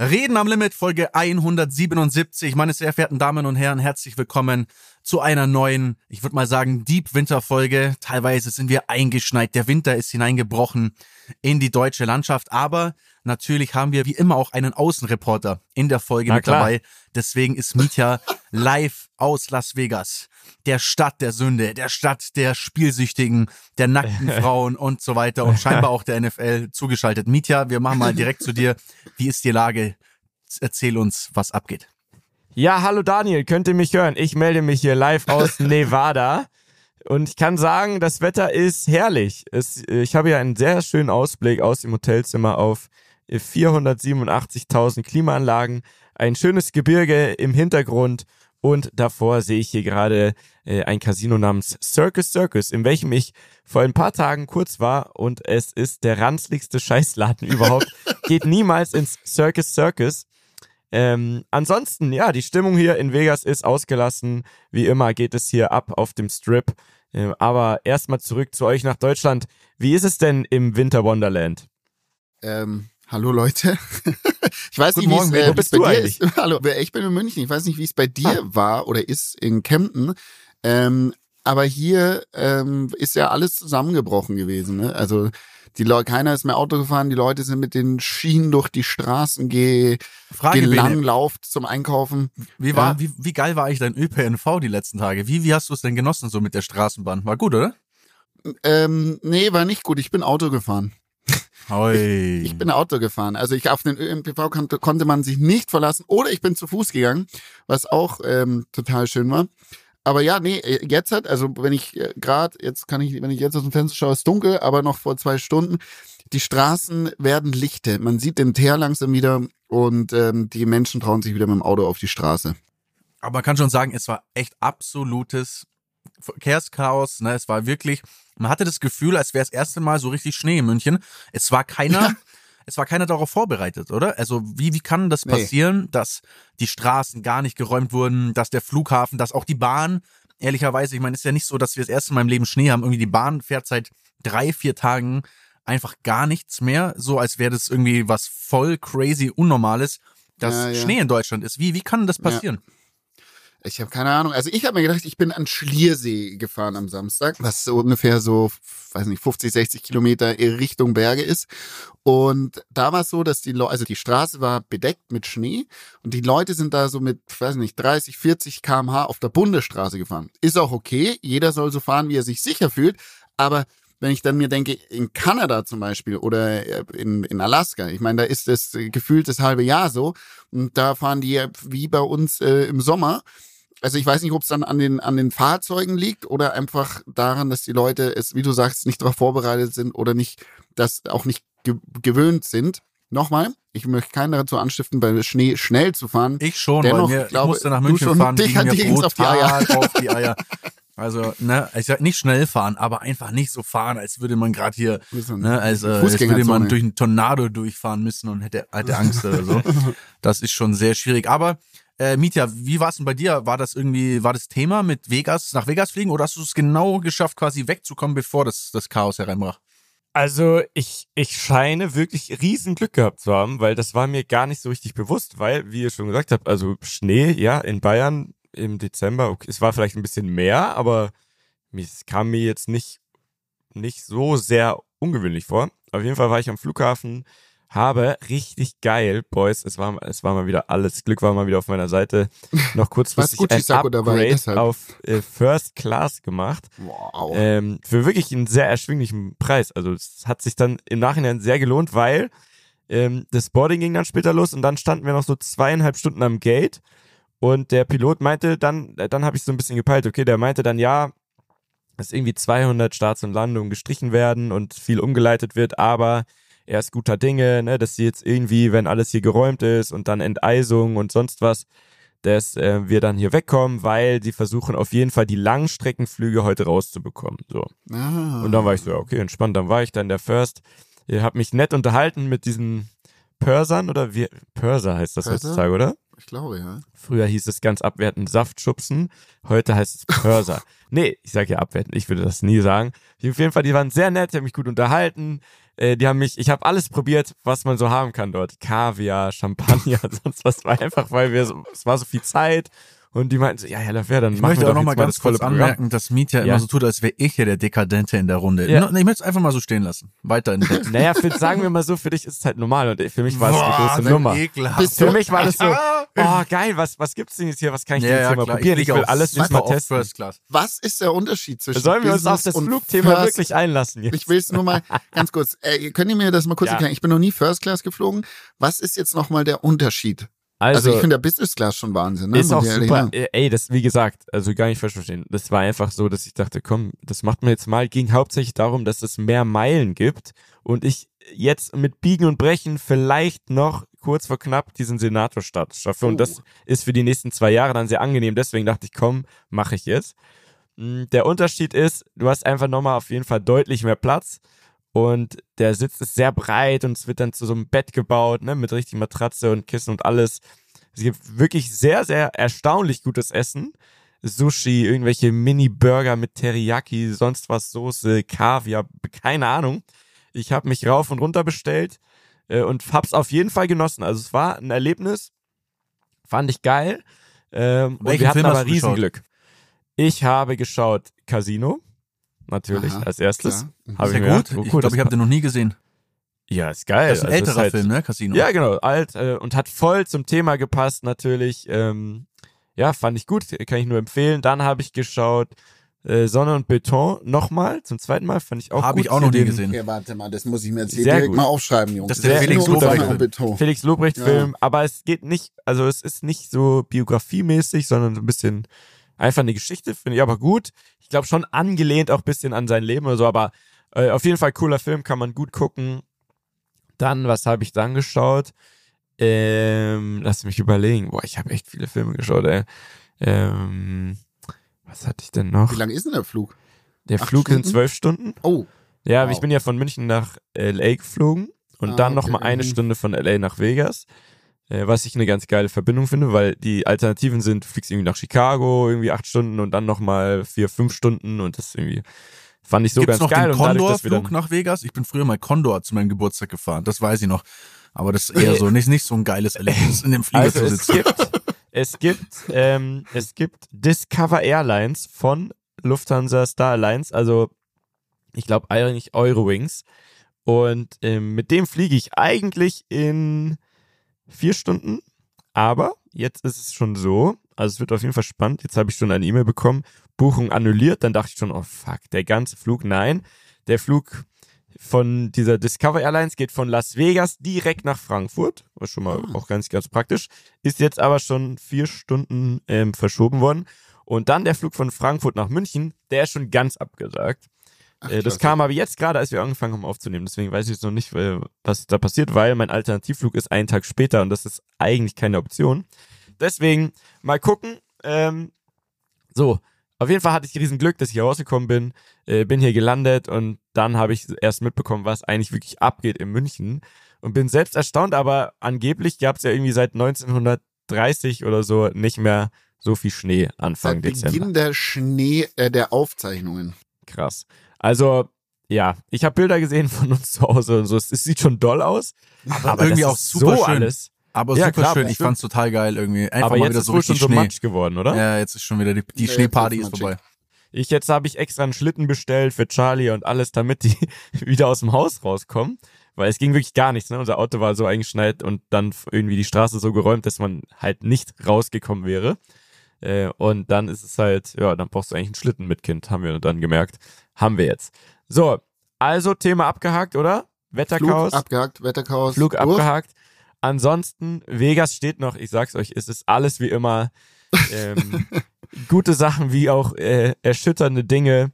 Reden am Limit, Folge 177. Meine sehr verehrten Damen und Herren, herzlich willkommen zu einer neuen, ich würde mal sagen, Deep Winter Folge. Teilweise sind wir eingeschneit. Der Winter ist hineingebrochen in die deutsche Landschaft. Aber natürlich haben wir wie immer auch einen Außenreporter in der Folge Na mit klar. dabei. Deswegen ist Mietja live aus Las Vegas. Der Stadt der Sünde, der Stadt der Spielsüchtigen, der nackten Frauen und so weiter und scheinbar auch der NFL zugeschaltet. Mietja, wir machen mal direkt zu dir. Wie ist die Lage? Erzähl uns, was abgeht. Ja, hallo Daniel, könnt ihr mich hören? Ich melde mich hier live aus Nevada. Und ich kann sagen, das Wetter ist herrlich. Es, ich habe ja einen sehr schönen Ausblick aus dem Hotelzimmer auf 487.000 Klimaanlagen, ein schönes Gebirge im Hintergrund und davor sehe ich hier gerade äh, ein Casino namens Circus Circus, in welchem ich vor ein paar Tagen kurz war und es ist der ranzligste Scheißladen überhaupt. Geht niemals ins Circus Circus. Ähm, ansonsten, ja, die Stimmung hier in Vegas ist ausgelassen. Wie immer geht es hier ab auf dem Strip. Äh, aber erstmal zurück zu euch nach Deutschland. Wie ist es denn im Winter Wonderland? Ähm, hallo Leute. ich weiß Guten nicht, wie Morgen, äh, bist bei du dir eigentlich? ist. Hallo, ich bin in München. Ich weiß nicht, wie es bei dir war oder ist in Kempten. Ähm, aber hier ähm, ist ja alles zusammengebrochen gewesen. Ne? Also die Leute, keiner ist mehr Auto gefahren. Die Leute sind mit den Schienen durch die Straßen ge Frage, gelanglauft zum Einkaufen. Wie, war, Ja. wie, wie geil war eigentlich dein ÖPNV die letzten Tage? Wie, wie hast du es denn genossen so mit der Straßenbahn? War gut, oder? Ähm, nee, war nicht gut. Ich bin Auto gefahren. Hoi. Ich bin Auto gefahren. Also ich auf den ÖMTV konnte, konnte man sich nicht verlassen. Oder ich bin zu Fuß gegangen, was auch ähm, total schön war. Aber ja, nee, äh, jetzt hat, also wenn ich gerade, jetzt kann ich, wenn ich jetzt aus dem Fenster schaue, ist dunkel, aber noch vor zwei Stunden, die Straßen werden lichte. Man sieht den Teer langsam wieder und ähm, die Menschen trauen sich wieder mit dem Auto auf die Straße. Aber man kann schon sagen, es war echt absolutes Verkehrschaos. Ne? Es war wirklich, man hatte das Gefühl, als wäre das erste Mal so richtig Schnee in München. Es war keiner, Ja. es war keiner darauf vorbereitet, oder? Also wie, wie kann das Nee. passieren, dass die Straßen gar nicht geräumt wurden, dass der Flughafen, dass auch die Bahn, ehrlicherweise, ich meine, es ist ja nicht so, dass wir das erste Mal im Leben Schnee haben. Irgendwie die Bahn fährt seit drei, vier Tagen einfach gar nichts mehr, so als wäre das irgendwie was voll crazy Unnormales, dass Ja, ja. Schnee in Deutschland ist. Wie, wie kann das passieren? Ich habe keine Ahnung. Also ich habe mir gedacht, ich bin an Schliersee gefahren am Samstag, was so ungefähr so, weiß nicht, 50, 60 Kilometer Richtung Berge ist. Und da war es so, dass die Leute, also die Straße war bedeckt mit Schnee und die Leute sind da so mit, weiß nicht, 30, 40 kmh auf der Bundesstraße gefahren. Ist auch okay. Jeder soll so fahren, wie er sich sicher fühlt. Aber wenn ich dann mir denke, in Kanada zum Beispiel oder äh, in, in Alaska, ich meine, da ist es äh, gefühlt das halbe Jahr so und da fahren die wie bei uns äh, im Sommer. Also ich weiß nicht, ob es dann an den, an den Fahrzeugen liegt oder einfach daran, dass die Leute es, wie du sagst, nicht darauf vorbereitet sind oder nicht, das auch nicht ge gewöhnt sind. Nochmal, ich möchte keinen dazu anstiften, bei Schnee schnell zu fahren. Ich schon, Dennoch, weil mir, ich glaube, ich musste nach München schon, fahren, dich- ging mir auf brutal Eier. auf die Eier. Also, ne, ich sag nicht schnell fahren, aber einfach nicht so fahren, als würde man gerade hier, ne, als, äh, als würde man durch einen Tornado durchfahren müssen und hätte, hätte Angst oder so. Das ist schon sehr schwierig. Aber äh, Mietja, wie war es denn bei dir? War das irgendwie, war das Thema mit Vegas, nach Vegas fliegen oder hast du es genau geschafft, quasi wegzukommen, bevor das, das Chaos hereinbrach? Also ich, ich scheine wirklich riesen Glück gehabt zu haben, weil das war mir gar nicht so richtig bewusst, weil, wie ihr schon gesagt habt, also Schnee, ja, in Bayern im Dezember, okay, es war vielleicht ein bisschen mehr, aber es kam mir jetzt nicht, nicht so sehr ungewöhnlich vor. Auf jeden Fall war ich am Flughafen, habe richtig geil, Boys, es war, es war mal wieder alles, Glück war mal wieder auf meiner Seite, noch kurzfristig ein dabei, Upgrade deshalb. auf äh, First Class gemacht Wow. ähm, für wirklich einen sehr erschwinglichen Preis. Also es hat sich dann im Nachhinein sehr gelohnt, weil ähm, das Boarding ging dann später los und dann standen wir noch so zweieinhalb Stunden am Gate und der Pilot meinte dann, äh, dann habe ich so ein bisschen gepeilt, okay, der meinte dann, ja, dass irgendwie 200 Starts und Landungen gestrichen werden und viel umgeleitet wird, aber er ist guter Dinge, ne, dass sie jetzt irgendwie, wenn alles hier geräumt ist und dann Enteisung und sonst was, dass äh, wir dann hier wegkommen, weil die versuchen auf jeden Fall die Langstreckenflüge heute rauszubekommen. So. ah. Und dann war ich so, ja, okay, entspannt. Dann war ich dann der First. Ich habe mich nett unterhalten mit diesen Pörsern oder wie Pörser heißt das heutzutage, oder? Ich glaube, ja. Früher hieß es ganz abwertend Saftschubsen, heute heißt es Pörser. nee, ich sage ja abwertend, ich würde das nie sagen. Auf jeden Fall, die waren sehr nett, die haben mich gut unterhalten. Äh, die haben mich, ich habe alles probiert, was man so haben kann dort. Kaviar, Champagner, sonst was. War einfach, weil wir so, es war so viel Zeit und die meinten so, ja, Herr Lafer, dann Ich machen möchte wir auch doch noch mal jetzt mal ganz das volle kurz anmerken, dass Mietja Ja. immer so tut, als wäre ich hier der Dekadente in der Runde. Ja. No, Ich möchte es einfach mal so stehen lassen. Weiter in der Naja, für, sagen wir mal so, für dich ist es halt normal und für mich war es eine große Nummer. Ekelhaft. Für mich war das so, Ah. oh geil, was, was gibt's denn jetzt hier, was kann ich denn Ja, jetzt ja, hier mal klar. probieren? Ich fliege will alles super jetzt mal testen. First Class. Was ist der Unterschied zwischen Sollen wir uns auf das und Flugthema First wirklich einlassen jetzt? Ich will es nur mal ganz kurz. Äh, könnt ihr mir das mal kurz Ja. erklären? Ich bin noch nie First Class geflogen. Was ist jetzt nochmal der Unterschied? Also, Also, ich finde der Business Class schon Wahnsinn. Ne? ist auch super. sagen. Äh, Ey, das, wie gesagt, also gar nicht falsch verstehen. Das war einfach so, dass ich dachte, komm, das macht man jetzt mal. Ging hauptsächlich darum, dass es mehr Meilen gibt und ich jetzt mit Biegen und Brechen vielleicht noch kurz vor knapp diesen Senatorstatus schaffe. Und Oh. das ist für die nächsten zwei Jahre dann sehr angenehm. Deswegen dachte ich, komm, mache ich jetzt. Mm, Der Unterschied ist, du hast einfach nochmal auf jeden Fall deutlich mehr Platz. Und der Sitz ist sehr breit und es wird dann zu so einem Bett gebaut, ne, mit richtig Matratze und Kissen und alles. Es gibt wirklich sehr, sehr erstaunlich gutes Essen. Sushi, irgendwelche Mini-Burger mit Teriyaki, sonst was, Soße, Kaviar, keine Ahnung. Ich habe mich rauf und runter bestellt äh, und hab's auf jeden Fall genossen. Also es war ein Erlebnis, fand ich geil. Ähm, und wir hatten Film aber? Riesenglück. Ich habe geschaut Casino, natürlich Aha, als erstes. klar. Hab Sehr ich mir gut. gedacht, oh, ich cool, glaube, das ich habe den noch nie gesehen. ja, ist geil. Das ist ein Also, älterer halt- Film, ne? Casino. Ja, genau, alt äh, und hat voll zum Thema gepasst natürlich. Ähm, ja, fand ich gut, kann ich nur empfehlen. Dann habe ich geschaut äh, Sonne und Beton nochmal, zum zweiten Mal, fand ich auch Habe gut. ich auch noch nie Den gesehen. Ja, warte mal, das muss ich mir jetzt hier Sehr direkt gut. mal aufschreiben, Jungs. Das ist der Sehr Felix guter Lobrecht. Film. Beton. Felix Lobrecht Ja. Aber es geht nicht, also es ist nicht so biografiemäßig, sondern so ein bisschen einfach eine Geschichte, finde ich aber gut. Ich glaube schon angelehnt auch ein bisschen an sein Leben oder so, aber äh, auf jeden Fall cooler Film, kann man gut gucken. Dann, was habe ich dann geschaut? Ähm, lass mich überlegen. Boah, ich habe echt viele Filme geschaut, ey. Ähm, was hatte ich denn noch? Wie lang ist denn der Flug? Der acht Flug sind Stunden? zwölf Stunden. Oh, Ja, Wow. ich bin ja von München nach LA geflogen und Ah, dann noch okay, mal eine. Stunde von LA nach Vegas. Äh, was ich eine ganz geile Verbindung finde, weil die Alternativen sind, du fliegst irgendwie nach Chicago, irgendwie acht Stunden und dann noch mal vier, fünf Stunden und das irgendwie fand ich so Gibt's ganz noch geil. den Condor-Flug nach Vegas? Ich bin früher mal Condor zu meinem Geburtstag gefahren. Das weiß ich noch. Aber das ist eher so, nicht, nicht so ein geiles Erlebnis, in dem Flieger also zu es sitzen. gibt, es gibt, ähm, es gibt Discover Airlines von Lufthansa Star Alliance, also ich glaube eigentlich Eurowings. Und ähm, mit dem fliege ich eigentlich in vier Stunden. Aber jetzt ist es schon so, also es wird auf jeden Fall spannend. Jetzt habe ich schon eine E-Mail bekommen, Buchung annulliert. Dann dachte ich schon, oh fuck, der ganze Flug, nein. Der Flug von dieser Discover Airlines geht von Las Vegas direkt nach Frankfurt, was schon mal Ah. auch ganz, ganz praktisch. Ist jetzt aber schon vier Stunden ähm, verschoben worden. Und dann der Flug von Frankfurt nach München, der ist schon ganz abgesagt. Ach, Äh, das kam aber jetzt gerade, als wir angefangen haben aufzunehmen. Deswegen weiß ich jetzt noch nicht, was da passiert, weil mein Alternativflug ist einen Tag später und das ist eigentlich keine Option. Deswegen mal gucken. Ähm, so, auf jeden Fall hatte ich riesen Glück, dass ich hier rausgekommen bin, äh, bin hier gelandet und dann habe ich erst mitbekommen, was eigentlich wirklich abgeht in München und bin selbst erstaunt, aber angeblich gab es ja irgendwie seit 1930 oder so nicht mehr so viel Schnee Anfang Seit Dezember. Beginn der Schnee, äh, der Aufzeichnungen. Krass. Also, ja, ich habe Bilder gesehen von uns zu Hause und so. Es, es sieht schon doll aus. Aber, irgendwie das auch ist super so schön. alles. Aber Ja, super klar, schön. Ich bestimmt. fand's total geil irgendwie. Einfach aber mal jetzt wieder ist so richtig schon so Schnee. matsch geworden, oder? Ja, jetzt ist schon wieder die, die Ja, Schneeparty ist matschig. vorbei. Ich jetzt habe ich extra einen Schlitten bestellt für Charlie und alles, damit die wieder aus dem Haus rauskommen. Weil es ging wirklich gar nichts. Ne? Unser Auto war so eingeschneit und dann irgendwie die Straße so geräumt, dass man halt nicht rausgekommen wäre. Äh, und dann ist es halt, ja, dann brauchst du eigentlich einen Schlitten mit Kind, haben wir dann gemerkt. Haben wir jetzt. So, also Thema abgehakt, oder? Wetterchaos. Flug abgehakt, Wetterchaos. Flug durch. abgehakt. Ansonsten, Vegas steht noch, ich sag's euch, es ist alles wie immer. Ähm, gute Sachen wie auch äh, erschütternde Dinge.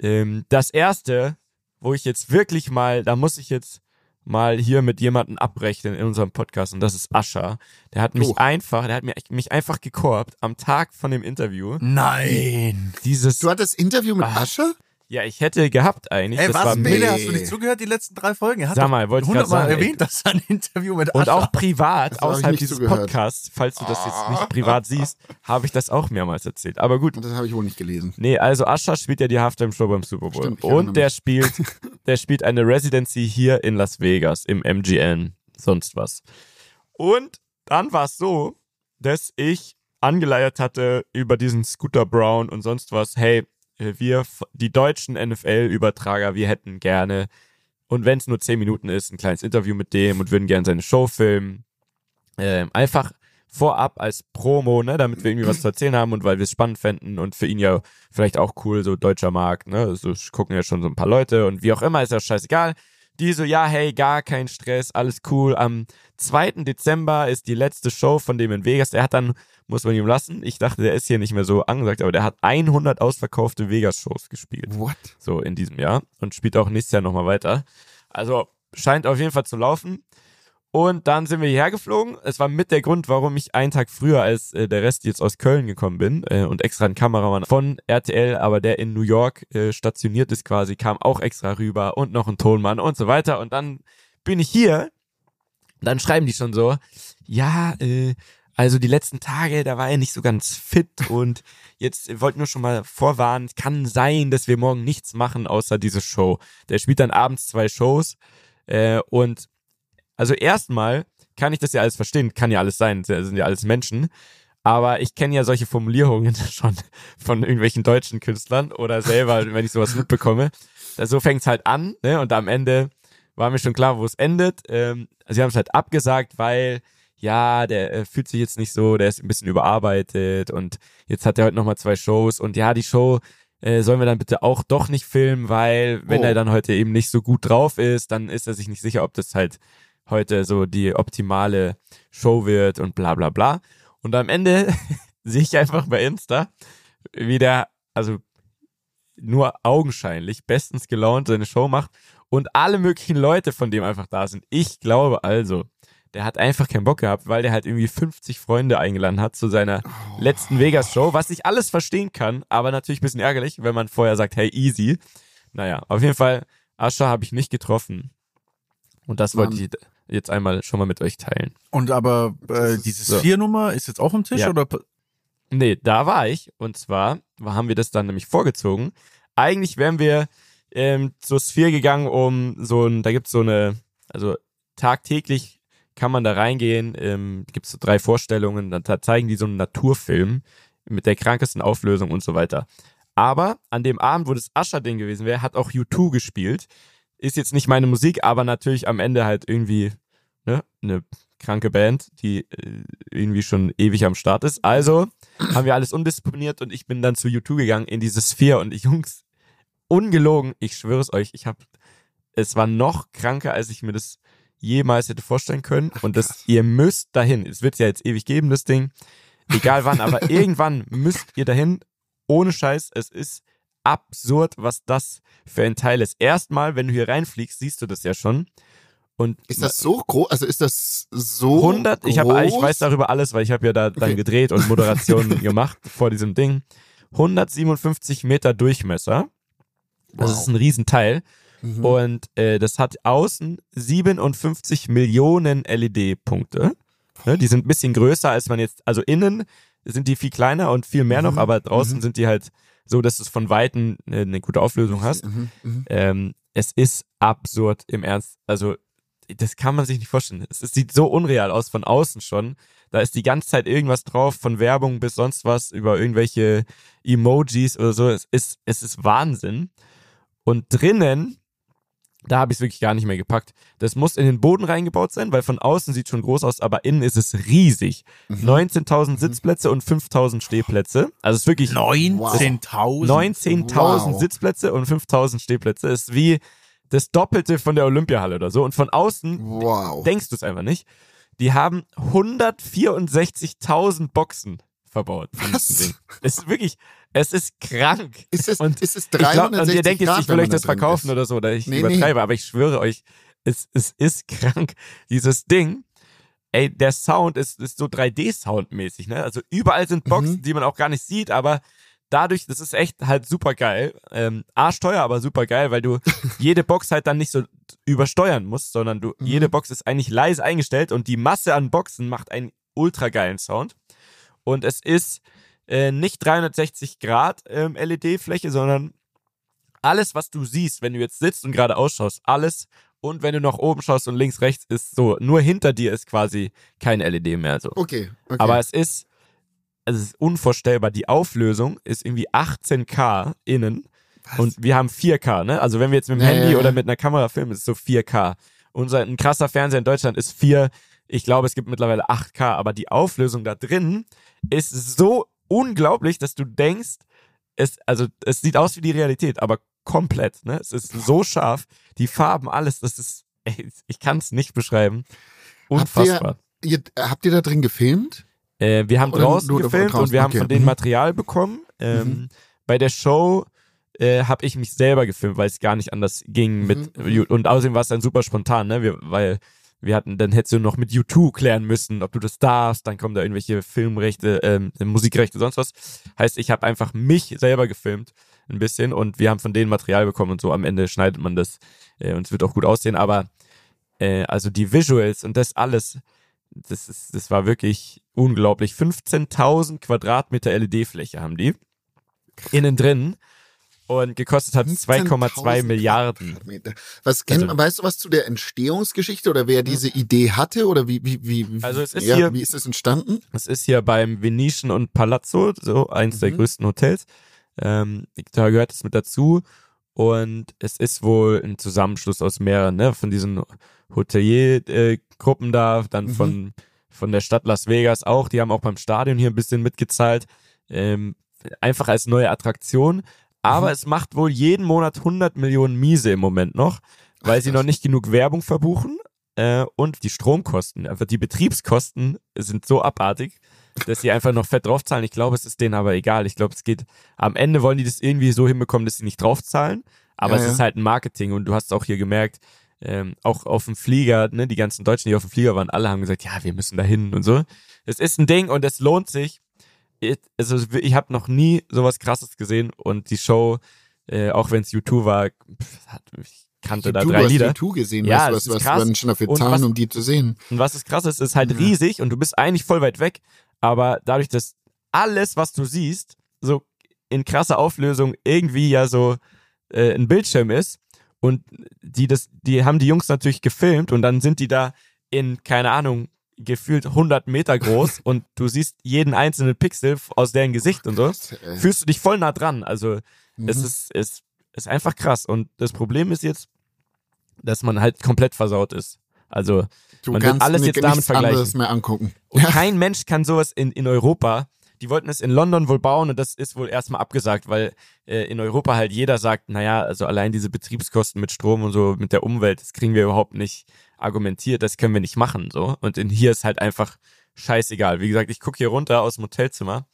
Ähm, das erste, wo ich jetzt wirklich mal, da muss ich jetzt mal hier mit jemandem abrechnen in unserem Podcast und das ist Ascha. Der hat mich Oh. einfach, der hat mir, mich einfach gekorbt am Tag von dem Interview. Nein. Dieses, Du hattest Interview mit Ah. Ja, ich hätte gehabt eigentlich. Ey, das was, war nee. hast du nicht zugehört, die letzten drei Folgen? Er hat mal, wollte ich hundertmal sagen, erwähnt, dass er ein Interview mit Und Ascha auch privat, Das außerhalb dieses zugehört. Podcasts, falls du das jetzt nicht privat siehst, habe ich das auch mehrmals erzählt. Aber gut. Das habe ich wohl nicht gelesen. Nee, also Ascha spielt ja die Halftime-Show beim Super Bowl. Stimmt, und der spielt, der spielt eine Residency hier in Las Vegas, im MGN, sonst was. Und dann war es so, dass ich angeleiert hatte über diesen Scooter Brown und sonst was, hey, wir, f- die deutschen NFL-Übertrager, wir hätten gerne, und wenn es nur 10 Minuten ist, ein kleines Interview mit dem und würden gerne seine Show filmen. Ähm, einfach vorab als Promo, ne, damit wir irgendwie was zu erzählen haben und weil wir es spannend fänden und für ihn ja vielleicht auch cool, so deutscher Markt, ne, so gucken ja schon so ein paar Leute und wie auch immer, ist ja scheißegal. Die so, ja, hey, gar kein Stress, alles cool. Am 2. Dezember ist die letzte Show von dem in Vegas. Der hat dann, muss man ihm lassen, ich dachte, der ist hier nicht mehr so angesagt, aber der hat 100 ausverkaufte Vegas-Shows gespielt What? so in diesem Jahr und spielt auch nächstes Jahr nochmal weiter. Also scheint auf jeden Fall zu laufen. Und dann sind wir hierher geflogen. Es war mit der Grund, warum ich einen Tag früher als äh, der Rest jetzt aus Köln gekommen bin äh, und extra ein Kameramann von RTL, aber der in New York äh, stationiert ist quasi, kam auch extra rüber und noch ein Tonmann und so weiter. Und dann bin ich hier. Dann schreiben die schon so, ja, äh, also die letzten Tage, da war er nicht so ganz fit und jetzt wollten wir schon mal vorwarnen, kann sein, dass wir morgen nichts machen außer diese Show. Der spielt dann abends zwei Shows äh, und also erstmal kann ich das ja alles verstehen, kann ja alles sein, das sind ja alles Menschen. Aber ich kenne ja solche Formulierungen schon von irgendwelchen deutschen Künstlern oder selber, wenn ich sowas mitbekomme. Da, so fängt's halt an, ne? Und am Ende war mir schon klar, wo es endet. Ähm, sie haben es halt abgesagt, weil ja, der äh, fühlt sich jetzt nicht so, der ist ein bisschen überarbeitet und jetzt hat er heute nochmal zwei Shows und ja, die Show äh, sollen wir dann bitte auch doch nicht filmen, weil wenn Oh. er dann heute eben nicht so gut drauf ist, dann ist er sich nicht sicher, ob das halt heute so die optimale Show wird und bla bla bla. Und am Ende sehe ich einfach bei Insta, wie der, also nur augenscheinlich, bestens gelaunt seine Show macht und alle möglichen Leute von dem einfach da sind. Ich glaube also, der hat einfach keinen Bock gehabt, weil der halt irgendwie 50 Freunde eingeladen hat zu seiner letzten Vegas-Show, was ich alles verstehen kann, aber natürlich ein bisschen ärgerlich, wenn man vorher sagt, hey, easy. Naja, auf jeden Fall, Ascha habe ich nicht getroffen. Und das wollte Mann. ich jetzt einmal schon mal mit euch teilen. Und aber äh, dieses so. Vier-Nummer ist jetzt auch am Tisch Ja. oder? Nee, da war ich. Und zwar haben wir das dann nämlich vorgezogen. Eigentlich wären wir ähm, zur Sphere gegangen, um so ein, da gibt's so eine, also tagtäglich kann man da reingehen, ähm, gibt's so drei Vorstellungen, dann da zeigen die so einen Naturfilm mit der krankesten Auflösung und so weiter. Aber an dem Abend, wo das Ascher-Ding gewesen wäre, hat auch U2 gespielt. Ist jetzt nicht meine Musik, aber natürlich am Ende halt irgendwie ne, eine kranke Band, die äh, irgendwie schon ewig am Start ist. Also haben wir alles undisponiert und ich bin dann zu U2 gegangen in diese Sphere und ich, Jungs, ungelogen, ich schwöre es euch, ich habe, es war noch kranker, als ich mir das jemals hätte vorstellen können und das, ihr müsst dahin, es wird ja jetzt ewig geben, das Ding, egal wann, aber irgendwann müsst ihr dahin, ohne Scheiß, es ist absurd, was das für ein Teil ist. Erstmal, wenn du hier reinfliegst, siehst du das ja schon. Und Ist das so groß? Also ist das so 100, ich, hab, groß? ich weiß darüber alles, weil ich habe ja da dann Okay. gedreht und Moderationen gemacht vor diesem Ding. 157 Meter Durchmesser. Das Wow. ist ein Riesenteil. Mhm. Und äh, das hat außen 57 Millionen LED-Punkte. Ne, die sind ein bisschen größer, als man jetzt, also innen sind die viel kleiner und viel mehr noch, Mhm. aber draußen Mhm. sind die halt so, dass du es von Weitem äh, eine gute Auflösung hast. Mhm. Mhm. Ähm, es ist absurd im Ernst. Also, das kann man sich nicht vorstellen. Es, es sieht so unreal aus von außen schon. Da ist die ganze Zeit irgendwas drauf, von Werbung bis sonst was, über irgendwelche Emojis oder so. Es ist, es ist Wahnsinn. Und drinnen, da habe ich es wirklich gar nicht mehr gepackt. Das muss in den Boden reingebaut sein, weil von außen sieht schon groß aus, aber innen ist es riesig. Mhm. 19.000 Sitzplätze und 5.000 Stehplätze. Also es ist wirklich 19.000. 19.000 Wow. Sitzplätze und 5.000 Stehplätze. Ist wie das Doppelte von der Olympiahalle oder so. Und von außen Wow. denkst du es einfach nicht. Die haben 164.000 Boxen verbaut. Was? diesem Ding. Es ist wirklich, es ist krank. Ist es, Und ist es Ich glaub, 360 und ihr denkt jetzt, ich will euch das verkaufen ist? oder so, oder ich Nee, übertreibe, aber ich schwöre euch, es, es ist krank. Dieses Ding, ey, der Sound ist, ist so 3D-Sound-mäßig, ne? Also überall sind Boxen, Mhm. die man auch gar nicht sieht, aber dadurch, das ist echt halt super geil. Ähm, arschteuer, aber super geil, weil du jede Box halt dann nicht so übersteuern musst, sondern du, Mhm. jede Box ist eigentlich leise eingestellt und die Masse an Boxen macht einen ultra geilen Sound. Und es ist äh, nicht 360 Grad ähm, LED-Fläche, sondern alles, was du siehst, wenn du jetzt sitzt und gerade ausschaust, alles und wenn du nach oben schaust und links, rechts ist so, nur hinter dir ist quasi kein LED mehr so. Okay, okay. Aber es ist, es ist unvorstellbar. Die Auflösung ist irgendwie 18K innen und wir haben 4K, ne? Also wenn wir jetzt mit dem Ja, Handy oder mit einer Kamera filmen, ist es so 4K. Unser ein krasser Fernseher in Deutschland ist 4. Ich glaube, es gibt mittlerweile 8K, aber die Auflösung da drin ist so unglaublich, dass du denkst, es, also es sieht aus wie die Realität, aber komplett, ne? Es ist so scharf, die Farben, alles, das ist, ey, ich kann es nicht beschreiben. Habt ihr- Unfassbar. ihr, habt ihr da drin gefilmt? Äh, wir haben Oder draußen nur gefilmt draußen, und wir haben okay. von denen Mhm. Material bekommen. Ähm, Mhm. Bei der Show äh, habe ich mich selber gefilmt, weil es gar nicht anders ging mit Mhm. und außerdem war es dann super spontan, ne? Wir, weil wir hatten, dann hättest du noch mit U2 klären müssen, ob du das darfst, dann kommen da irgendwelche Filmrechte, ähm, Musikrechte, sonst was. Heißt, ich habe einfach mich selber gefilmt ein bisschen und wir haben von denen Material bekommen und so am Ende schneidet man das äh, und es wird auch gut aussehen, aber äh, also die Visuals und das alles, das ist, das war wirklich unglaublich. 15.000 Quadratmeter LED-Fläche haben die innen drin und gekostet hat 2,2 15.000 Milliarden. Was kennt Also- man, weißt du was zu der Entstehungsgeschichte oder wer diese Idee hatte oder wie, wie, wie, Also es ist ja, hier- wie ist es entstanden? Es ist hier beim Venetian und Palazzo, so eins der Mhm. größten Hotels. Ähm, da gehört es mit dazu. Und es ist wohl ein Zusammenschluss aus mehreren, ne, von diesen Hotelier-Gruppen da, dann Mhm. von, von der Stadt Las Vegas auch. Die haben auch beim Stadion hier ein bisschen mitgezahlt. Ähm, einfach als neue Attraktion. Aber Mhm. es macht wohl jeden Monat 100 Millionen Miese im Moment noch, weil Ach, sie noch nicht genug Werbung verbuchen. Äh, und die Stromkosten, einfach die Betriebskosten sind so abartig, dass sie einfach noch fett draufzahlen. Ich glaube, es ist denen aber egal. Ich glaube, es geht, am Ende wollen die das irgendwie so hinbekommen, dass sie nicht draufzahlen. Aber Ja, es ja. ist halt ein Marketing und du hast auch hier gemerkt, ähm, auch auf dem Flieger, ne, die ganzen Deutschen, die auf dem Flieger waren, alle haben gesagt, ja, wir müssen da hin und so. Es ist ein Ding und es lohnt sich. Also ich habe noch nie sowas krasses gesehen und die Show, äh, auch wenn es U2 war, hat, ich kannte da du, drei du hast Lieder. U2 gesehen, Ja, weißt was, ist was krass. Menschen dafür zahlen, was- um die zu sehen. Und was das krass ist, ist halt Ja. riesig und du bist eigentlich voll weit weg, aber dadurch, dass alles, was du siehst, so in krasser Auflösung irgendwie ja so äh, ein Bildschirm ist und die das, die haben die Jungs natürlich gefilmt und dann sind die da in, keine Ahnung, gefühlt 100 Meter groß und du siehst jeden einzelnen Pixel aus deren Gesicht und so. Fühlst du dich voll nah dran. Also es Mhm. ist, es ist einfach krass. Und das Problem ist jetzt, dass man halt komplett versaut ist. Also du man kannst alles jetzt damit vergleichen. mehr angucken. und kein Mensch kann sowas in, in Europa. Die wollten es in London wohl bauen und das ist wohl erstmal abgesagt, weil äh, in Europa halt jeder sagt, naja, also allein diese Betriebskosten mit Strom und so, mit der Umwelt, das kriegen wir überhaupt nicht argumentiert, das können wir nicht machen, so. Und in hier ist halt einfach scheißegal. Wie gesagt, ich gucke hier runter aus dem Hotelzimmer,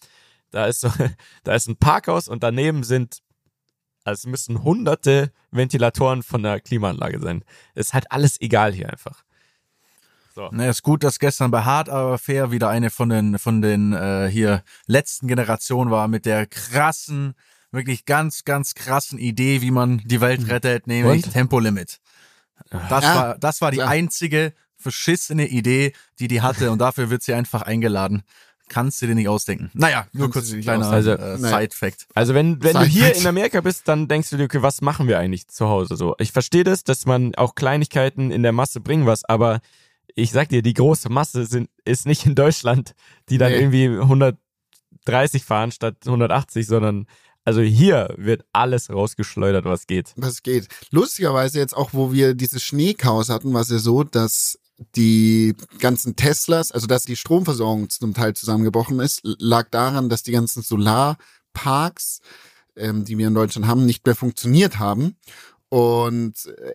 da ist so, da ist ein Parkhaus und daneben sind, also es müssen hunderte Ventilatoren von der Klimaanlage sein. Es ist halt alles egal hier einfach. So. Na, ist gut, dass gestern bei Hard aber fair wieder eine von den von den äh, hier letzten Generationen war mit der krassen, wirklich ganz ganz krassen Idee, wie man die Welt rettet, nämlich Und? Tempolimit. Das Ja, war das war die klar. einzige verschissene Idee, die die hatte und dafür wird sie einfach eingeladen. Kannst du dir nicht ausdenken. Naja, nur Kannst kurz du ein kleiner äh, Also, Side-Fact. Also wenn, wenn du Side hier fact. in Amerika bist, dann denkst du dir, okay, was machen wir eigentlich zu Hause so? Ich verstehe das, dass man auch Kleinigkeiten in der Masse bringen was, aber ich sag dir, die große Masse sind, ist nicht in Deutschland, die dann Nee. irgendwie 130 fahren statt 180, sondern also hier wird alles rausgeschleudert, was geht. Was geht. Lustigerweise jetzt auch, wo wir dieses Schneechaos hatten, war es ja so, dass die ganzen Teslas, also dass die Stromversorgung zum Teil zusammengebrochen ist, lag daran, dass die ganzen Solarparks, ähm, die wir in Deutschland haben, nicht mehr funktioniert haben. Und äh,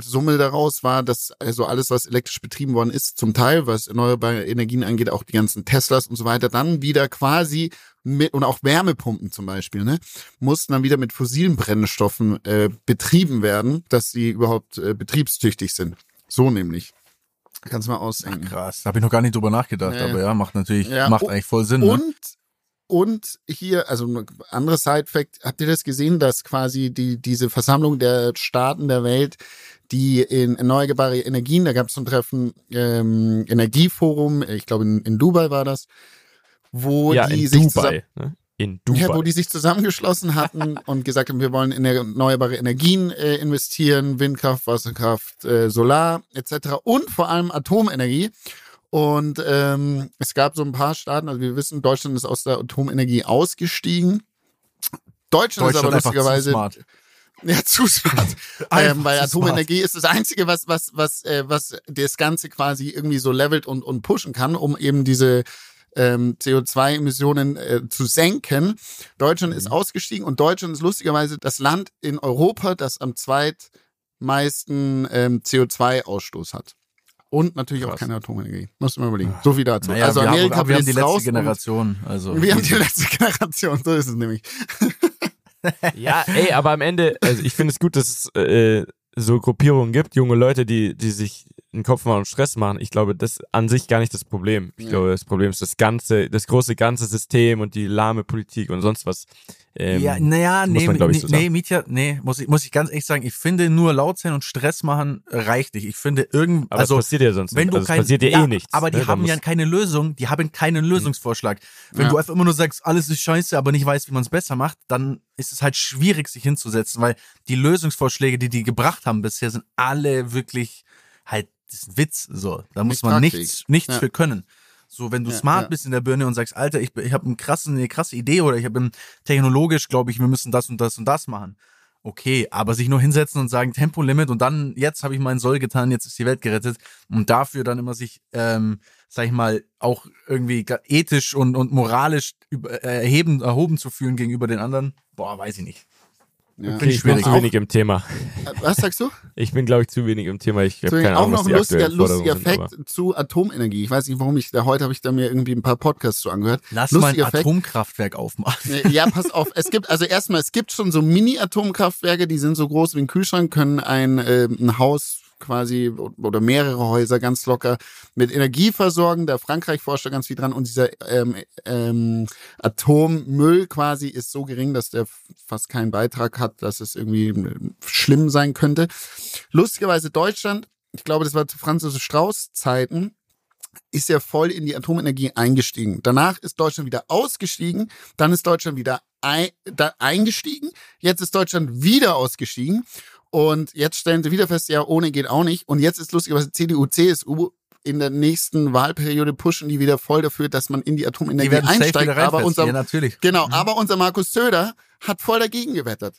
Summe daraus war, dass also alles, was elektrisch betrieben worden ist, zum Teil, was erneuerbare Energien angeht, auch die ganzen Teslas und so weiter, dann wieder quasi mit, und auch Wärmepumpen zum Beispiel, ne, mussten dann wieder mit fossilen Brennstoffen äh, betrieben werden, dass sie überhaupt äh, betriebstüchtig sind. So nämlich. Kannst du mal ausdenken. Krass, habe ich noch gar nicht drüber nachgedacht, ja. aber ja, macht natürlich Ja, macht eigentlich voll Sinn. Ne? Und hier, also ein anderes Side-Fact, habt ihr das gesehen, dass quasi die, diese Versammlung der Staaten der Welt, die in erneuerbare Energien, da gab es so ein Treffen, ähm, Energieforum, ich glaube in, in Dubai war das, wo ja, die in sich Dubai. Ne? In Dubai. ja, wo die sich zusammengeschlossen hatten und gesagt haben, wir wollen in erneuerbare Energien äh, investieren, Windkraft, Wasserkraft, äh, Solar etc. und vor allem Atomenergie. Und ähm, es gab so ein paar Staaten, also wir wissen, Deutschland ist aus der Atomenergie ausgestiegen. Deutschland, ist aber einfach zu lustigerweise smart. ja, zu smart. Ähm, weil Atomenergie ist das Einzige, was, was, was, äh, was das Ganze quasi irgendwie so levelt und, und pushen kann, um eben diese ähm, CO2-Emissionen äh, zu senken. Deutschland Mhm. ist ausgestiegen und Deutschland ist lustigerweise das Land in Europa, das am zweitmeisten ähm, CO2-Ausstoß hat. Und natürlich auch Krass. keine Atomenergie. Muss man überlegen. So viel dazu. Naja, also wir Amerika haben, wir haben die letzte Generation. Also Wir haben die letzte Generation, so ist es nämlich. Ja, ey, aber am Ende, also ich finde es gut, dass es äh, so Gruppierungen gibt, junge Leute, die, die sich einen Kopf machen und Stress machen. Ich glaube, das ist an sich gar nicht das Problem. Ich Ja. glaube, das Problem ist das ganze, das große ganze System und die lahme Politik und sonst was. Ähm, ja, naja, nee, man, ich, nee, so nee, Mietja, nee, muss ich, muss ich ganz ehrlich sagen, ich finde nur laut sein und Stress machen reicht nicht. Ich finde irgend, aber also es passiert ja sonst wenn nicht. du Also kein, passiert ja, eh nichts. Aber die ne? Haben ja keine Lösung, die haben keinen Lösungsvorschlag. Wenn Ja. du einfach immer nur sagst, alles ist scheiße, aber nicht weißt, wie man es besser macht, dann ist es halt schwierig, sich hinzusetzen, weil die Lösungsvorschläge, die die gebracht haben bisher, sind alle wirklich halt, das ist ein Witz, so. Da muss Nicht man nichts, nichts Ja. für können. So, wenn du Ja, smart ja. bist in der Birne und sagst, Alter, ich, ich habe eine krasse, eine krasse Idee oder ich habe technologisch, glaube ich, wir müssen das und das und das machen. Okay, aber sich nur hinsetzen und sagen Tempolimit und dann, jetzt habe ich meinen Soll getan, jetzt ist die Welt gerettet und dafür dann immer sich, ähm, sag ich mal, auch irgendwie ethisch und, und moralisch über, äh, erheben, erhoben zu fühlen gegenüber den anderen, boah, weiß ich nicht. Ja. Finde ich bin zu wenig im Thema. Was sagst du? Ich bin, glaube ich, zu wenig im Thema. Ich habe keine auch Ahnung, noch ein lustiger, lustiger sind, Fakt zu Atomenergie. Ich weiß nicht, warum ich da heute habe ich da mir irgendwie ein paar Podcasts zu angehört. Lass mal ein Lustiger Fakt. Atomkraftwerk aufmachen. Ja, pass auf. Es gibt also erstmal, es gibt schon so Mini-Atomkraftwerke, die sind so groß wie ein Kühlschrank, können ein, äh, ein Haus quasi oder mehrere Häuser ganz locker mit Energie versorgen. Da Frankreich forscht da ganz viel dran und dieser ähm, ähm, Atommüll quasi ist so gering, dass der fast keinen Beitrag hat, dass es irgendwie äh, schlimm sein könnte. Lustigerweise Deutschland, ich glaube, das war zu Franz Josef Strauß Zeiten, ist ja voll in die Atomenergie eingestiegen. Danach ist Deutschland wieder ausgestiegen, dann ist Deutschland wieder ein, eingestiegen, jetzt ist Deutschland wieder ausgestiegen und jetzt stellen sie wieder fest, ja, ohne geht auch nicht. Und jetzt ist lustigerweise CDU, CSU in der nächsten Wahlperiode pushen die wieder voll dafür, dass man in die Die Atomenergie safe einsteigt. Aber unser, Ja, natürlich. genau, aber unser Markus Söder hat voll dagegen gewettert.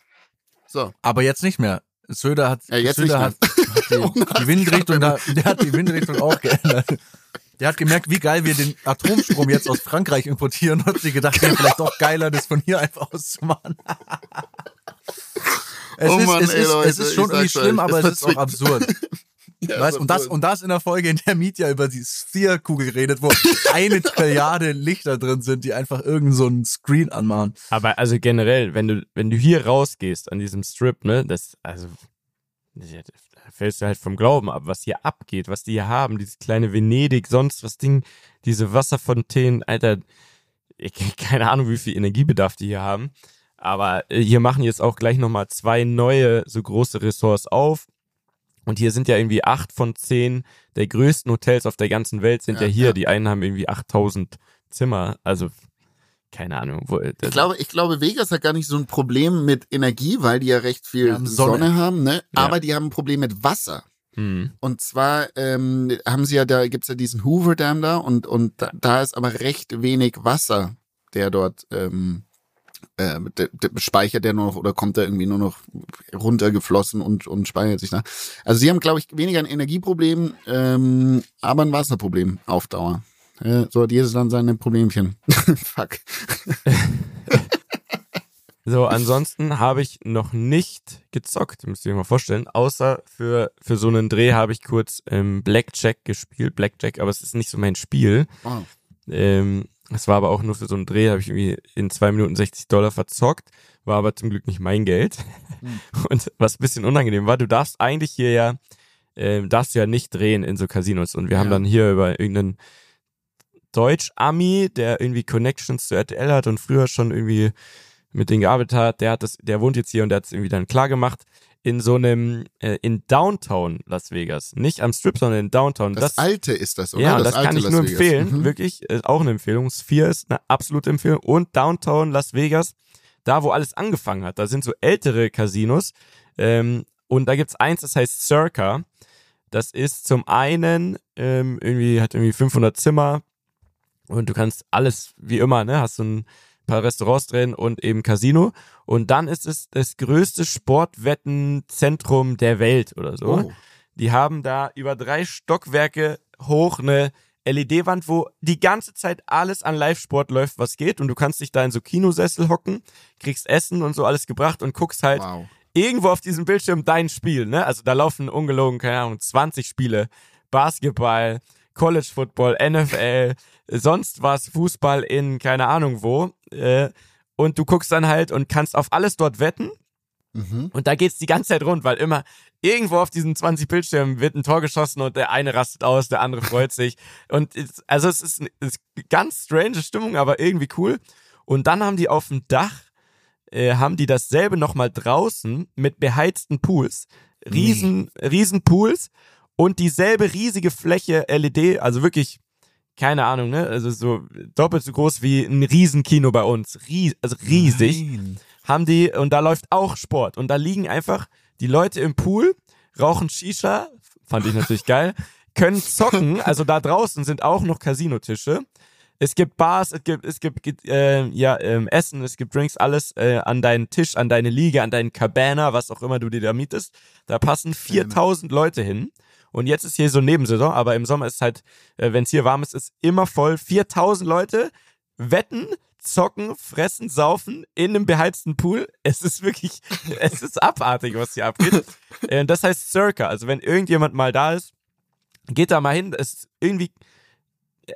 So. Aber jetzt nicht mehr. Söder hat, Ja, jetzt Söder hat, hat die, die Windrichtung, da, der hat die Windrichtung auch geändert. Der hat gemerkt, wie geil wir den Atomstrom jetzt aus Frankreich importieren und hat sich gedacht, wäre vielleicht doch geiler, das von hier einfach auszumachen. Es, Oh ist, Mann, es, ey, ist, Leute, es ist schon irgendwie schlimm, euch, aber es ist auch absurd. Ja, Weißt, und, das, und das in der Folge, in der Mietja über die Sphere-Kugel redet, wo eine Trilliarde Lichter drin sind, die einfach irgend so einen Screen anmachen. Aber also generell, wenn du, wenn du hier rausgehst an diesem Strip, ne, das, also, da fällst du halt vom Glauben ab, was hier abgeht, was die hier haben, dieses kleine Venedig, sonst was Ding, diese Wasserfontänen, Alter, ich, keine Ahnung, wie viel Energiebedarf die hier haben. Aber äh, hier machen jetzt auch gleich nochmal zwei neue, so große Ressorts auf. Und hier sind ja irgendwie acht von zehn der größten Hotels auf der ganzen Welt sind ja, Ja, hier. ja. Die einen haben irgendwie 8000 Zimmer. Also, keine Ahnung. Wo, Ich glaube, ich glaube, Vegas hat gar nicht so ein Problem mit Energie, weil die ja recht viel haben Sonne. Sonne. haben, ne? Ja. Aber die haben ein Problem mit Wasser. hm. Und zwar ähm, haben sie ja, da gibt's ja diesen Hoover Dam da und, und da, da ist aber recht wenig Wasser, der dort ähm, äh, der, der speichert der nur noch oder kommt da irgendwie nur noch runtergeflossen und, und speichert sich da. Also sie haben, glaube ich, weniger ein Energieproblem, ähm, aber ein Wasserproblem auf Dauer. Äh, so hat jedes Land seine Problemchen. Fuck. So, ansonsten habe ich noch nicht gezockt, müsst ihr euch mal vorstellen. Außer für, für so einen Dreh habe ich kurz ähm, Blackjack gespielt. Blackjack, aber es ist nicht so mein Spiel. Oh. Ähm, es war aber auch nur für so einen Dreh, habe ich irgendwie in zwei Minuten 60 Dollar verzockt. War aber zum Glück nicht mein Geld. Hm. Und was ein bisschen unangenehm war, du darfst eigentlich hier ja, ähm, darfst ja nicht drehen in so Casinos. Und wir haben Ja. dann hier über irgendeinen Deutsch-Ami, der irgendwie Connections zu RTL hat und früher schon irgendwie mit denen gearbeitet hat, der hat das, der wohnt jetzt hier und der hat es irgendwie dann klar gemacht, in so einem, äh, in Downtown Las Vegas. Nicht am Strip, sondern in Downtown. Das, alte ist das, oder? Ja, das, das kann ich Las nur Vegas. empfehlen. Mhm. Wirklich, ist auch eine Empfehlung. Sphere ist eine absolute Empfehlung. Und Downtown Las Vegas, da wo alles angefangen hat. Da sind so ältere Casinos. Ähm, und da gibt's eins, das heißt Circa. Das ist zum einen ähm, irgendwie, hat irgendwie 500 Zimmer. Und du kannst alles, wie immer, ne, hast so ein paar Restaurants drin und eben Casino. Und dann ist es das größte Sportwettenzentrum der Welt oder so. Oh. Die haben da über drei Stockwerke hoch eine LED-Wand, wo die ganze Zeit alles an Live-Sport läuft, was geht. Und du kannst dich da in so Kinosessel hocken, kriegst Essen und so alles gebracht und guckst halt Wow. irgendwo auf diesem Bildschirm dein Spiel. Ne? Also da laufen ungelogen, keine Ahnung, 20 Spiele. Basketball, College Football, NFL, sonst was, Fußball in keine Ahnung wo. Äh, und du guckst dann halt und kannst auf alles dort wetten. Mhm. Und da geht's die ganze Zeit rund, weil immer irgendwo auf diesen 20 Bildschirmen wird ein Tor geschossen und der eine rastet aus, der andere freut sich. Und es, also es ist eine es ist ganz strange Stimmung, aber irgendwie cool. Und dann haben die auf dem Dach, äh, haben die dasselbe nochmal draußen mit beheizten Pools. Riesen, riesen Pools und dieselbe riesige Fläche LED, also wirklich, keine Ahnung, ne? Also so doppelt so groß wie ein Riesenkino bei uns. Ries, also riesig Nein. haben die, und da läuft auch Sport. Und da liegen einfach die Leute im Pool, rauchen Shisha, fand ich natürlich geil, können zocken, also da draußen sind auch noch Casinotische. Es gibt Bars, es gibt, es gibt äh, ja, ähm, Essen, es gibt Drinks, alles äh, an deinen Tisch, an deine Liege, an deinen Cabana, was auch immer du dir da mietest. Da passen 4000 Leute hin. Und jetzt ist hier so Nebensaison, aber im Sommer ist halt, äh, wenn es hier warm ist, ist immer voll. 4000 Leute wetten, zocken, fressen, saufen in einem beheizten Pool. Es ist wirklich, es ist abartig, was hier abgeht. Äh, das heißt Circa. Also wenn irgendjemand mal da ist, geht da mal hin. Es ist irgendwie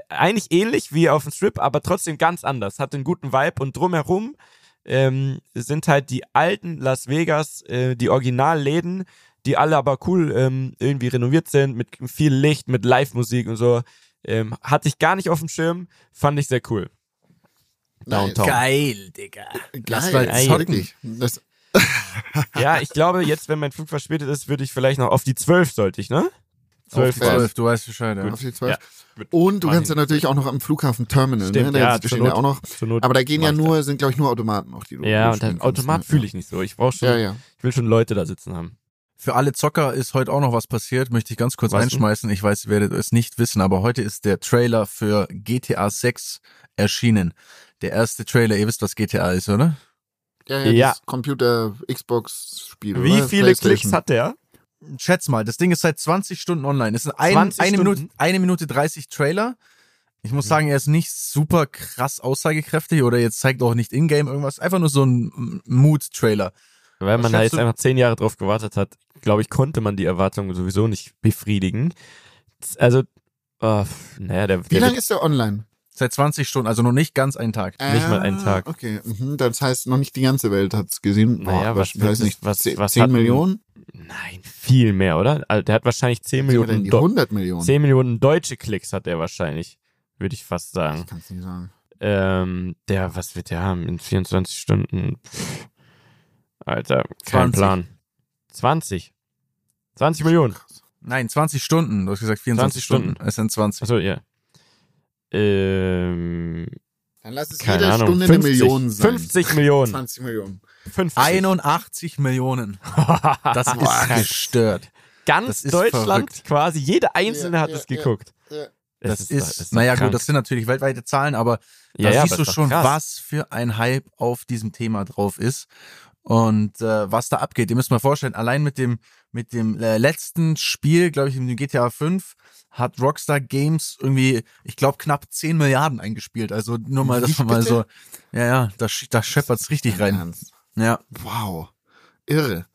eigentlich ähnlich wie auf dem Strip, aber trotzdem ganz anders. Hat einen guten Vibe und drumherum ähm, sind halt die alten Las Vegas, äh, die Originalläden, die alle aber cool ähm, irgendwie renoviert sind, mit viel Licht, mit Live-Musik und so. Ähm, hatte ich gar nicht auf dem Schirm, fand ich sehr cool. Downtown. Geil, Digga. Lass Geil, mal zocken. Das, Ja, ich glaube, jetzt, wenn mein Flug verspätet ist, würde ich vielleicht noch auf die 12 sollte ich, ne? Auf die 12 war's. 12, du weißt Bescheid, ja. auf die 12. Ja. Und du kannst ja natürlich auch noch am Flughafen Terminal, Stimmt, ne? ja, Da zur stehen ja auch noch. Zur Not Aber da gehen ja nur, sind glaube ich nur Automaten noch, die du Ja, und Automat ne? fühle ich nicht so. Ich brauche schon, Ja, ja. ich will schon Leute da sitzen haben. Für alle Zocker ist heute auch noch was passiert, möchte ich ganz kurz Was einschmeißen. Ich weiß, ihr werdet es nicht wissen, aber heute ist der Trailer für GTA 6 erschienen. Der erste Trailer, ihr wisst, was GTA ist, oder? Ja, ja, Ja. das Computer, Xbox-Spiel. Wie oder? viele. Klicks hat der? Schätz mal, das Ding ist seit 20 Stunden online. Es ist ein, 20 eine, Stunden? Minute, eine Minute 30 Trailer. Ich muss sagen, er ist nicht super krass aussagekräftig oder jetzt zeigt auch nicht in-game irgendwas. Einfach nur so ein Mood-Trailer. Weil Was man da jetzt einfach zehn Jahre drauf gewartet hat, glaube ich, konnte man die Erwartungen sowieso nicht befriedigen. Also, oh, naja, der, Wie lange ist der online? Seit 20 Stunden, also noch nicht ganz einen Tag. Nicht mal einen Ah, Tag. Okay, mhm. das heißt, noch nicht die ganze Welt hat es gesehen. Naja, was was, weiß nicht, was- 10, was 10 hat- Millionen? Nein, viel mehr, oder? Also, der hat wahrscheinlich 10 Oder in Millionen, die Do 100 Millionen? 10 Millionen deutsche Klicks hat er wahrscheinlich, würde ich fast sagen. Ich kann es nicht sagen. Ähm, der, was wird der haben in 24 Stunden? Pff, Alter, kein 20. Plan. 20. 20 Millionen. Nein, 20 Stunden. Du hast gesagt 24 20 Stunden. Stunden. Es sind 20. Achso, ja. Ähm, Dann lass es keine jede Ahnung. Stunde 50, eine Million sein. 50 Millionen. 20 Millionen. 50. 81 Millionen. Das ist Boah, gestört. Ganz das ist Deutschland, verrückt. quasi jede Einzelne Ja, hat ja, es geguckt. Ja. Das, Es ist, doch- doch naja krank. gut, das sind natürlich weltweite Zahlen, aber da siehst aber du ist schon, krass. was für ein Hype auf diesem Thema drauf ist und äh, was da abgeht. Ihr müsst mal vorstellen, allein mit dem mit dem äh, letzten Spiel, glaube ich, in GTA 5 hat Rockstar Games irgendwie, ich glaube, knapp 10 Milliarden eingespielt. Also nur mal, dass man mal so, ja, ja, da, da scheppert's richtig rein. Ernst. Ja, Wow. Irre.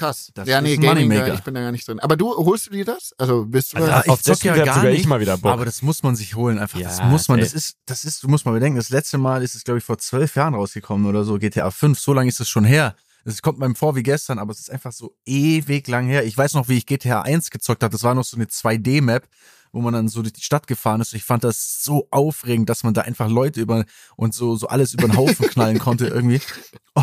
Krass. Das ja, nee, ist Gaming, Moneymaker. ich bin da gar nicht drin. Aber du, holst du dir das? Also bist du Also, ich auf das ja gar sogar ich nicht, mal wieder Bock. aber das muss man sich holen einfach. Ja, das muss man, ey. das ist, das ist, du musst mal bedenken, das letzte Mal ist es, glaube ich, vor zwölf Jahren rausgekommen oder so, GTA 5, so lange ist es schon her. Es kommt meinem vor wie gestern, aber es ist einfach so ewig lang her. Ich weiß noch, wie ich GTA 1 gezockt habe. Das war noch so eine 2D-Map, wo man dann so durch die Stadt gefahren ist. Ich fand das so aufregend, dass man da einfach Leute über und so, so alles über den Haufen knallen konnte irgendwie.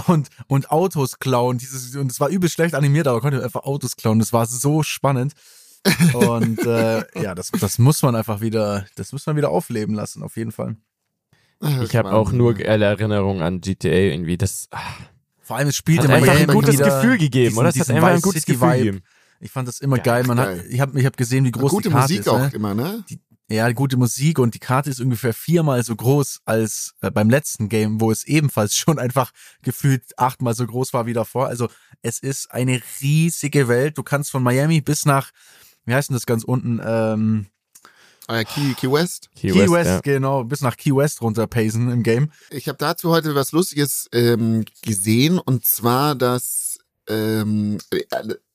Und, und Autos klauen. Dieses, und es war übel schlecht animiert, aber konnte einfach Autos klauen. Das war so spannend. Und äh, ja, das, das muss man einfach wieder, das muss man wieder aufleben lassen, auf jeden Fall. Ich habe auch nur geile Erinnerungen an GTA irgendwie. Das ah, Vor allem, es spielte hat einfach Miami ein gutes wieder Gefühl gegeben, diesen- oder? Es hat einfach ein gutes City Gefühl Vibe. gegeben. Ich fand das immer Ja, geil. Man hat, geil. ich habe ich hab gesehen, wie groß Gute die Karte Musik ist. auch Ne? immer, ne? Ja, gute Musik und die Karte ist ungefähr viermal so groß als äh, beim letzten Game, wo es ebenfalls schon einfach gefühlt achtmal so groß war wie davor. Also es ist eine riesige Welt. Du kannst von Miami bis nach, wie heißt denn das ganz unten? Ähm, Äh, Key, Key West. Key, Key West, West, ja. genau, bis nach Key West runterpacen im Game. Ich habe dazu heute was Lustiges ähm, gesehen und zwar, dass ähm,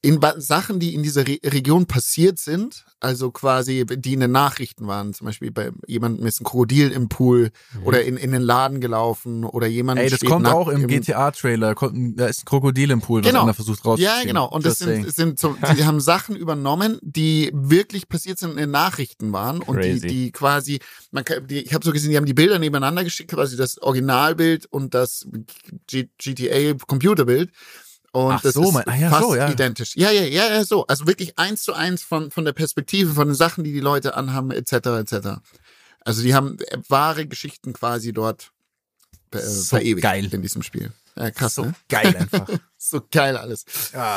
in Ba- Sachen, die in dieser Re Region passiert sind, also quasi, die in den Nachrichten waren, zum Beispiel bei jemandem ist ein Krokodil im Pool oder in, in den Laden gelaufen oder jemand Ey, das kommt auch im GTA-Trailer. Kommt- Da ist ein Krokodil im Pool, was Genau. einer versucht rauszuziehen. Ja, genau. Und das Just saying. sind, sind so, die haben Sachen übernommen, die wirklich passiert sind in den Nachrichten waren und die, Crazy. die quasi, man kann, die, ich habe so gesehen, die haben die Bilder nebeneinander geschickt, quasi das Originalbild und das G GTA Computerbild. Und Ach das so, ist mein- ah ja, fast so, ja. identisch. Ja, ja, ja, ja, so. Also wirklich eins zu eins von, von der Perspektive, von den Sachen, die die Leute anhaben, etc., etc. Also die haben äh, wahre Geschichten quasi dort äh, So verewigt geil. in diesem Spiel. Ja, krass, so ne? geil einfach. So geil alles.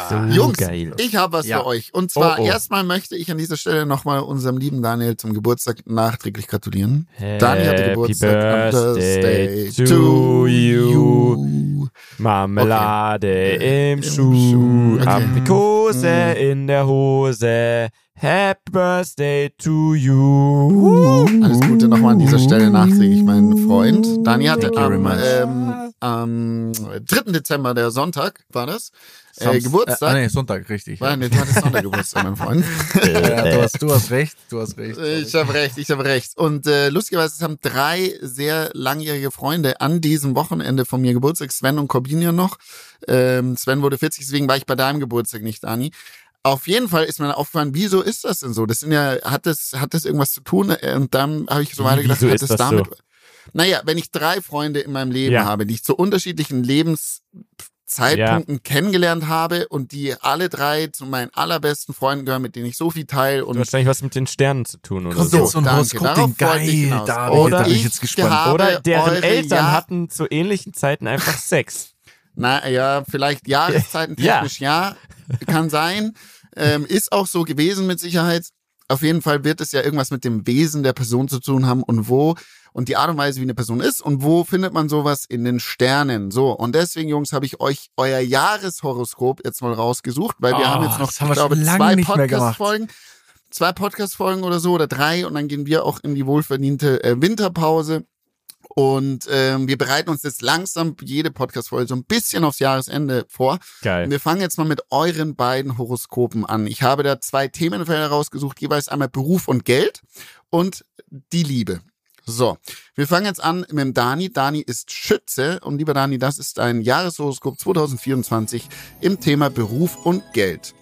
So Jungs, geil. ich habe was Ja. für euch. Und zwar Oh, oh. erstmal möchte ich an dieser Stelle nochmal unserem lieben Daniel zum Geburtstag nachträglich gratulieren. Daniel hatte Happy Geburtstag. birthday to you. Marmelade im Im Schuh, Schuh, okay. Aprikose Mm. in der Hose. Happy Birthday to you. Alles Gute nochmal an dieser Stelle nachträglich, mein Freund. Dani hatte am, ähm, am 3. Dezember, der Sonntag, war das, äh, Samst- Geburtstag. Äh, nee, Sonntag, richtig. War, nee, du hattest Sonntaggeburtstag, mein Freund. Ja, du, hast, du hast recht, du hast recht. Ich habe recht, ich habe recht. Und äh, lustigerweise es haben drei sehr langjährige Freunde an diesem Wochenende von mir Geburtstag, Sven und Corbinian noch. Ähm, Sven wurde 40, deswegen war ich bei deinem Geburtstag nicht, Dani. Auf jeden Fall ist mir aufgefallen, wieso ist das denn so? Das sind ja, hat das, hat das irgendwas zu tun? Äh, Und dann habe ich so Wie, weitergedacht, wieso hat ist das das damit. so? Naja, wenn ich drei Freunde in meinem Leben Ja. habe, die ich zu unterschiedlichen Lebenszeitpunkten kennengelernt habe und die alle drei zu meinen allerbesten Freunden gehören, mit denen ich so viel teile Hat und wahrscheinlich was mit den Sternen zu tun oder so. so ein danke. Horoskop, Darauf den geil, da bin ich, Oder da bin ich ich jetzt gespannt. habe Oder deren Eltern Jahr- hatten zu ähnlichen Zeiten einfach Sex. Na ja, vielleicht Jahreszeiten Ja. technisch ja, kann sein. Ähm, ist auch so gewesen mit Sicherheit. Auf jeden Fall wird es ja irgendwas mit dem Wesen der Person zu tun haben und wo und die Art und Weise, wie eine Person ist und wo findet man sowas in den Sternen. So, und deswegen, Jungs, habe ich euch euer Jahreshoroskop jetzt mal rausgesucht, weil wir Oh, haben jetzt noch, das haben glaube, zwei. Podcast-Folgen. Zwei Podcast-Folgen oder so oder drei und dann gehen wir auch in die wohlverdiente äh, Winterpause. Und ähm, wir bereiten uns jetzt langsam jede Podcast-Folge so ein bisschen aufs Jahresende vor. Geil. Wir fangen jetzt mal mit euren beiden Horoskopen an. Ich habe da zwei Themenfelder rausgesucht, jeweils einmal Beruf und Geld und die Liebe. So, wir fangen jetzt an mit dem Dani. Dani ist Schütze und lieber Dani, das ist ein Jahreshoroskop 2024 im Thema Beruf und Geld.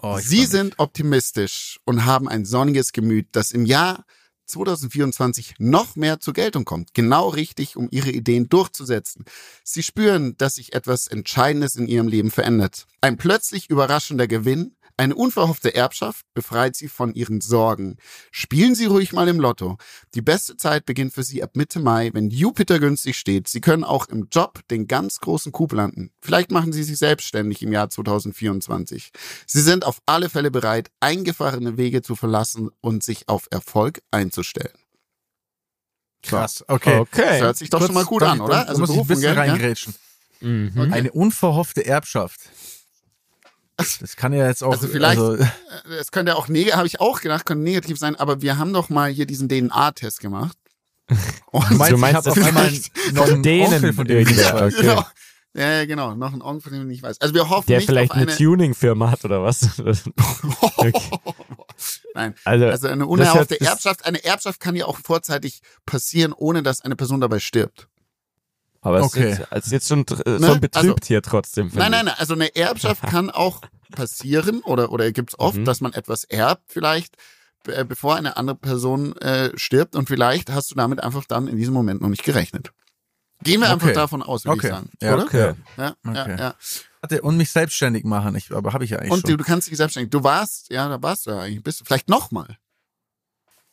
Oh, Sie sind optimistisch und haben ein sonniges Gemüt, das im Jahr 2024 noch mehr zur Geltung kommt. Genau richtig, um ihre Ideen durchzusetzen. Sie spüren, dass sich etwas Entscheidendes in ihrem Leben verändert. Ein plötzlich überraschender Gewinn, eine unverhoffte Erbschaft befreit sie von ihren Sorgen. Spielen Sie ruhig mal im Lotto. Die beste Zeit beginnt für Sie ab Mitte Mai, wenn Jupiter günstig steht. Sie können auch im Job den ganz großen Coup landen. Vielleicht machen Sie sich selbstständig im Jahr 2024. Sie sind auf alle Fälle bereit, eingefahrene Wege zu verlassen und sich auf Erfolg einzustellen. Krass, okay. Das Okay. hört sich doch Kurz, schon mal gut an, ich- oder? Da muss ich ein bisschen Geld, ja? reingrätschen. Mhm. Eine unverhoffte Erbschaft. Das kann ja jetzt auch. Also vielleicht- also, Äh, Es könnte auch negativ, habe ich auch gedacht, könnte negativ sein, aber wir haben doch mal hier diesen DNA-Test gemacht. Und du meinst, Du meinst, auf einmal noch einen denen Onkel, von nichts irgendwer, weiß. okay. Genau. Ja, ja, genau. Noch ein Onkel, von dem ich nicht weiß. Also wir hoffen Der nicht vielleicht auf eine eine... Tuning-Firma hat oder was? Okay. Nein. Also, Also eine unerhoffte Erbschaft. Eine Erbschaft kann ja auch vorzeitig passieren, ohne dass eine Person dabei stirbt. aber es Okay. ist, jetzt, es ist jetzt schon, tr- Ne? schon betrübt Also- hier trotzdem. Nein, nein, nein. Also eine Erbschaft kann auch passieren oder, oder gibt es oft, Mhm. dass man etwas erbt vielleicht, äh, bevor eine andere Person äh, stirbt und vielleicht hast du damit einfach dann in diesem Moment noch nicht gerechnet. Gehen wir einfach Okay. davon aus, würde Okay. ich sagen. Ja, oder? Okay. Ja, ja, Okay. ja. Warte, und mich selbstständig machen. Ich, aber habe ich ja eigentlich Und du, schon. du kannst dich selbstständig. Du warst, ja, da warst du ja eigentlich. Bist du vielleicht nochmal.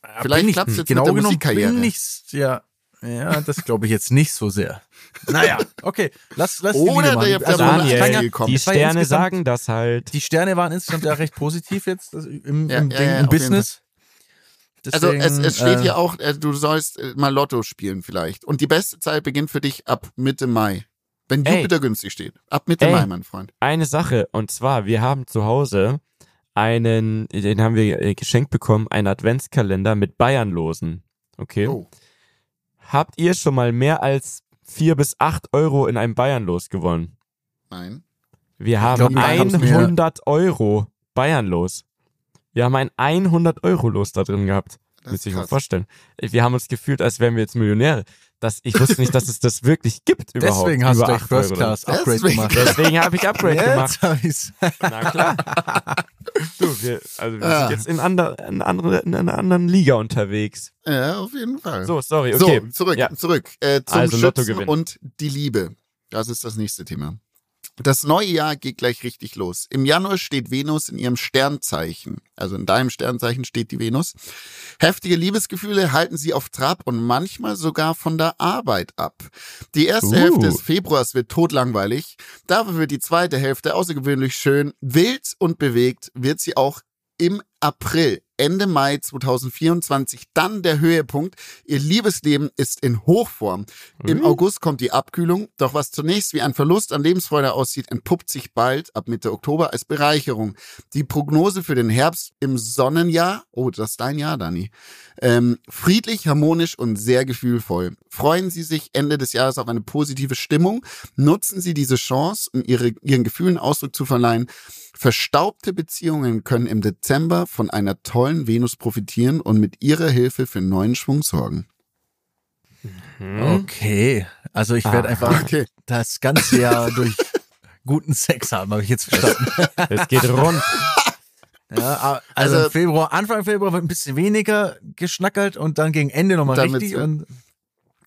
Ja, vielleicht ich- klappt's jetzt genau mit der genommen Musikkarriere. Bin ich, ja, ja, das glaube ich jetzt nicht so sehr. Naja, okay, lass, lass die Oder machen. der- Also, Daniel, kann ja- gekommen. die Sterne sagen das halt. Die Sterne waren insgesamt ja recht positiv jetzt im, Ja, im, ja, Ding, ja, im Business. Also es, Deswegen, es steht äh, hier auch, äh, du sollst äh, mal Lotto spielen vielleicht. Und die beste Zeit beginnt für dich ab Mitte Mai. Wenn Ey. Jupiter günstig steht. Ab Mitte Ey. Mai, mein Freund. Eine Sache, und zwar, wir haben zu Hause einen, den haben wir äh, geschenkt bekommen, einen Adventskalender mit Bayernlosen. Okay. Oh. Habt ihr schon mal mehr als vier bis acht Euro in einem Bayernlos gewonnen? Nein. Wir haben glaub, wir haben's mir- 100 Euro Bayernlos. Wir haben ein 100 Euro Los da drin gehabt. Das Müsst ihr euch mal vorstellen. Wir haben uns gefühlt, als wären wir jetzt Millionäre. Das, ich wusste nicht, dass es das wirklich gibt überhaupt. Deswegen hast du über 8 First. Class Upgrade Deswegen. gemacht. Deswegen habe ich Upgrade gemacht. Jetzt hab ich's. Na klar. Du, wir, also wir Ah. sind jetzt in, ander, in, andere, in einer anderen Liga unterwegs. Ja, auf jeden Fall. So, sorry, okay. So, zurück, Ja. zurück. Äh, zum Also, Schützen und die Liebe. Das ist das nächste Thema. Das neue Jahr geht gleich richtig los. Im Januar steht Venus in ihrem Sternzeichen. Also in deinem Sternzeichen steht die Venus. Heftige Liebesgefühle halten sie auf Trab und manchmal sogar von der Arbeit ab. Die erste Uh. Hälfte des Februars wird totlangweilig. Dafür wird die zweite Hälfte außergewöhnlich schön. Wild und bewegt wird sie auch im April, Ende Mai 2024, dann der Höhepunkt. Ihr Liebesleben ist in Hochform. Im Ui. August kommt die Abkühlung, doch was zunächst wie ein Verlust an Lebensfreude aussieht, entpuppt sich bald ab Mitte Oktober als Bereicherung. Die Prognose für den Herbst im Sonnenjahr, oh, das ist dein Jahr, Dani, ähm, friedlich, harmonisch und sehr gefühlvoll. Freuen Sie sich Ende des Jahres auf eine positive Stimmung. Nutzen Sie diese Chance, um ihre, Ihren Gefühlen Ausdruck zu verleihen. Verstaubte Beziehungen können im Dezember von einer tollen Venus profitieren und mit ihrer Hilfe für neuen Schwung sorgen. Hm? Okay, also ich werde Ah, einfach Okay. das ganze Jahr durch guten Sex haben, habe ich jetzt verstanden. Es geht rund. Ja, also, Also- Februar, Anfang Februar wird ein bisschen weniger geschnackelt und dann gegen Ende nochmal richtig. Und,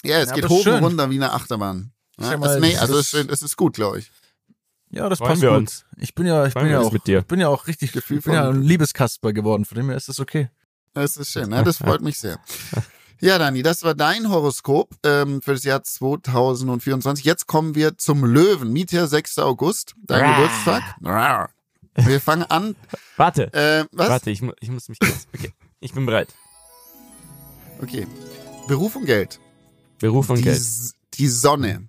Ja, es Ja, geht hoch schön. und runter wie eine Achterbahn. Ja, mal, also, nee, also ist- es, es ist gut, glaube ich. Ja, das Freuen passt wir gut. uns. Ich bin ja, ich Freuen bin ja auch, mit dir. ich bin ja auch richtig, Gefühl ich bin ja ein Liebeskasper geworden. Von dem her ist das okay. Das ist schön, ne? das freut mich sehr. Ja, Dani, das war dein Horoskop ähm, für das Jahr 2024. Jetzt kommen wir zum Löwen. Mietjahr 6. August, dein Rar. Geburtstag. Rar. Wir fangen an. Warte, Äh, was? warte, ich, mu- ich muss mich kurz. Okay, ich bin bereit. Okay. Beruf und Geld. Beruf und die, Geld. S- die Sonne.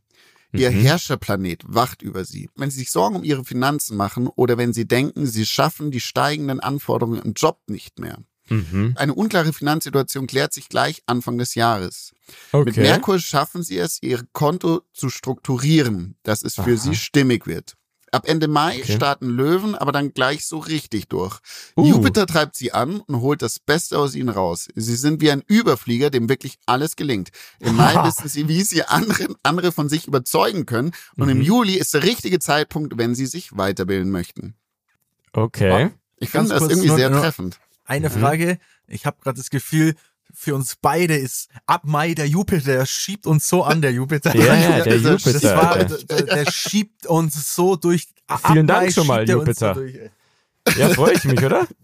Ihr Mhm. Herrscherplanet wacht über sie. Wenn sie sich Sorgen um ihre Finanzen machen oder wenn sie denken, sie schaffen die steigenden Anforderungen im Job nicht mehr. Mhm. Eine unklare Finanzsituation klärt sich gleich Anfang des Jahres. Okay. Mit Merkur schaffen sie es, ihr Konto zu strukturieren, dass es für Aha. sie stimmig wird. Ab Ende Mai Okay. starten Löwen aber dann gleich so richtig durch. Uh. Jupiter treibt sie an und holt das Beste aus ihnen raus. Sie sind wie ein Überflieger, dem wirklich alles gelingt. Im Mai wissen sie, wie sie andere, andere von sich überzeugen können. Und im Mhm. Juli ist der richtige Zeitpunkt, wenn sie sich weiterbilden möchten. Okay. Ich finde das irgendwie sehr treffend. Eine Mhm. Frage. Ich habe gerade das Gefühl, für uns beide ist ab Mai der Jupiter, der schiebt uns so an, der Jupiter. Ja, ja, der das- Das Jupiter. war, Alter. der, der schiebt uns so durch. ab Vielen Dank Mai schon mal, er Jupiter. So durch. Ja, freue ich mich, oder?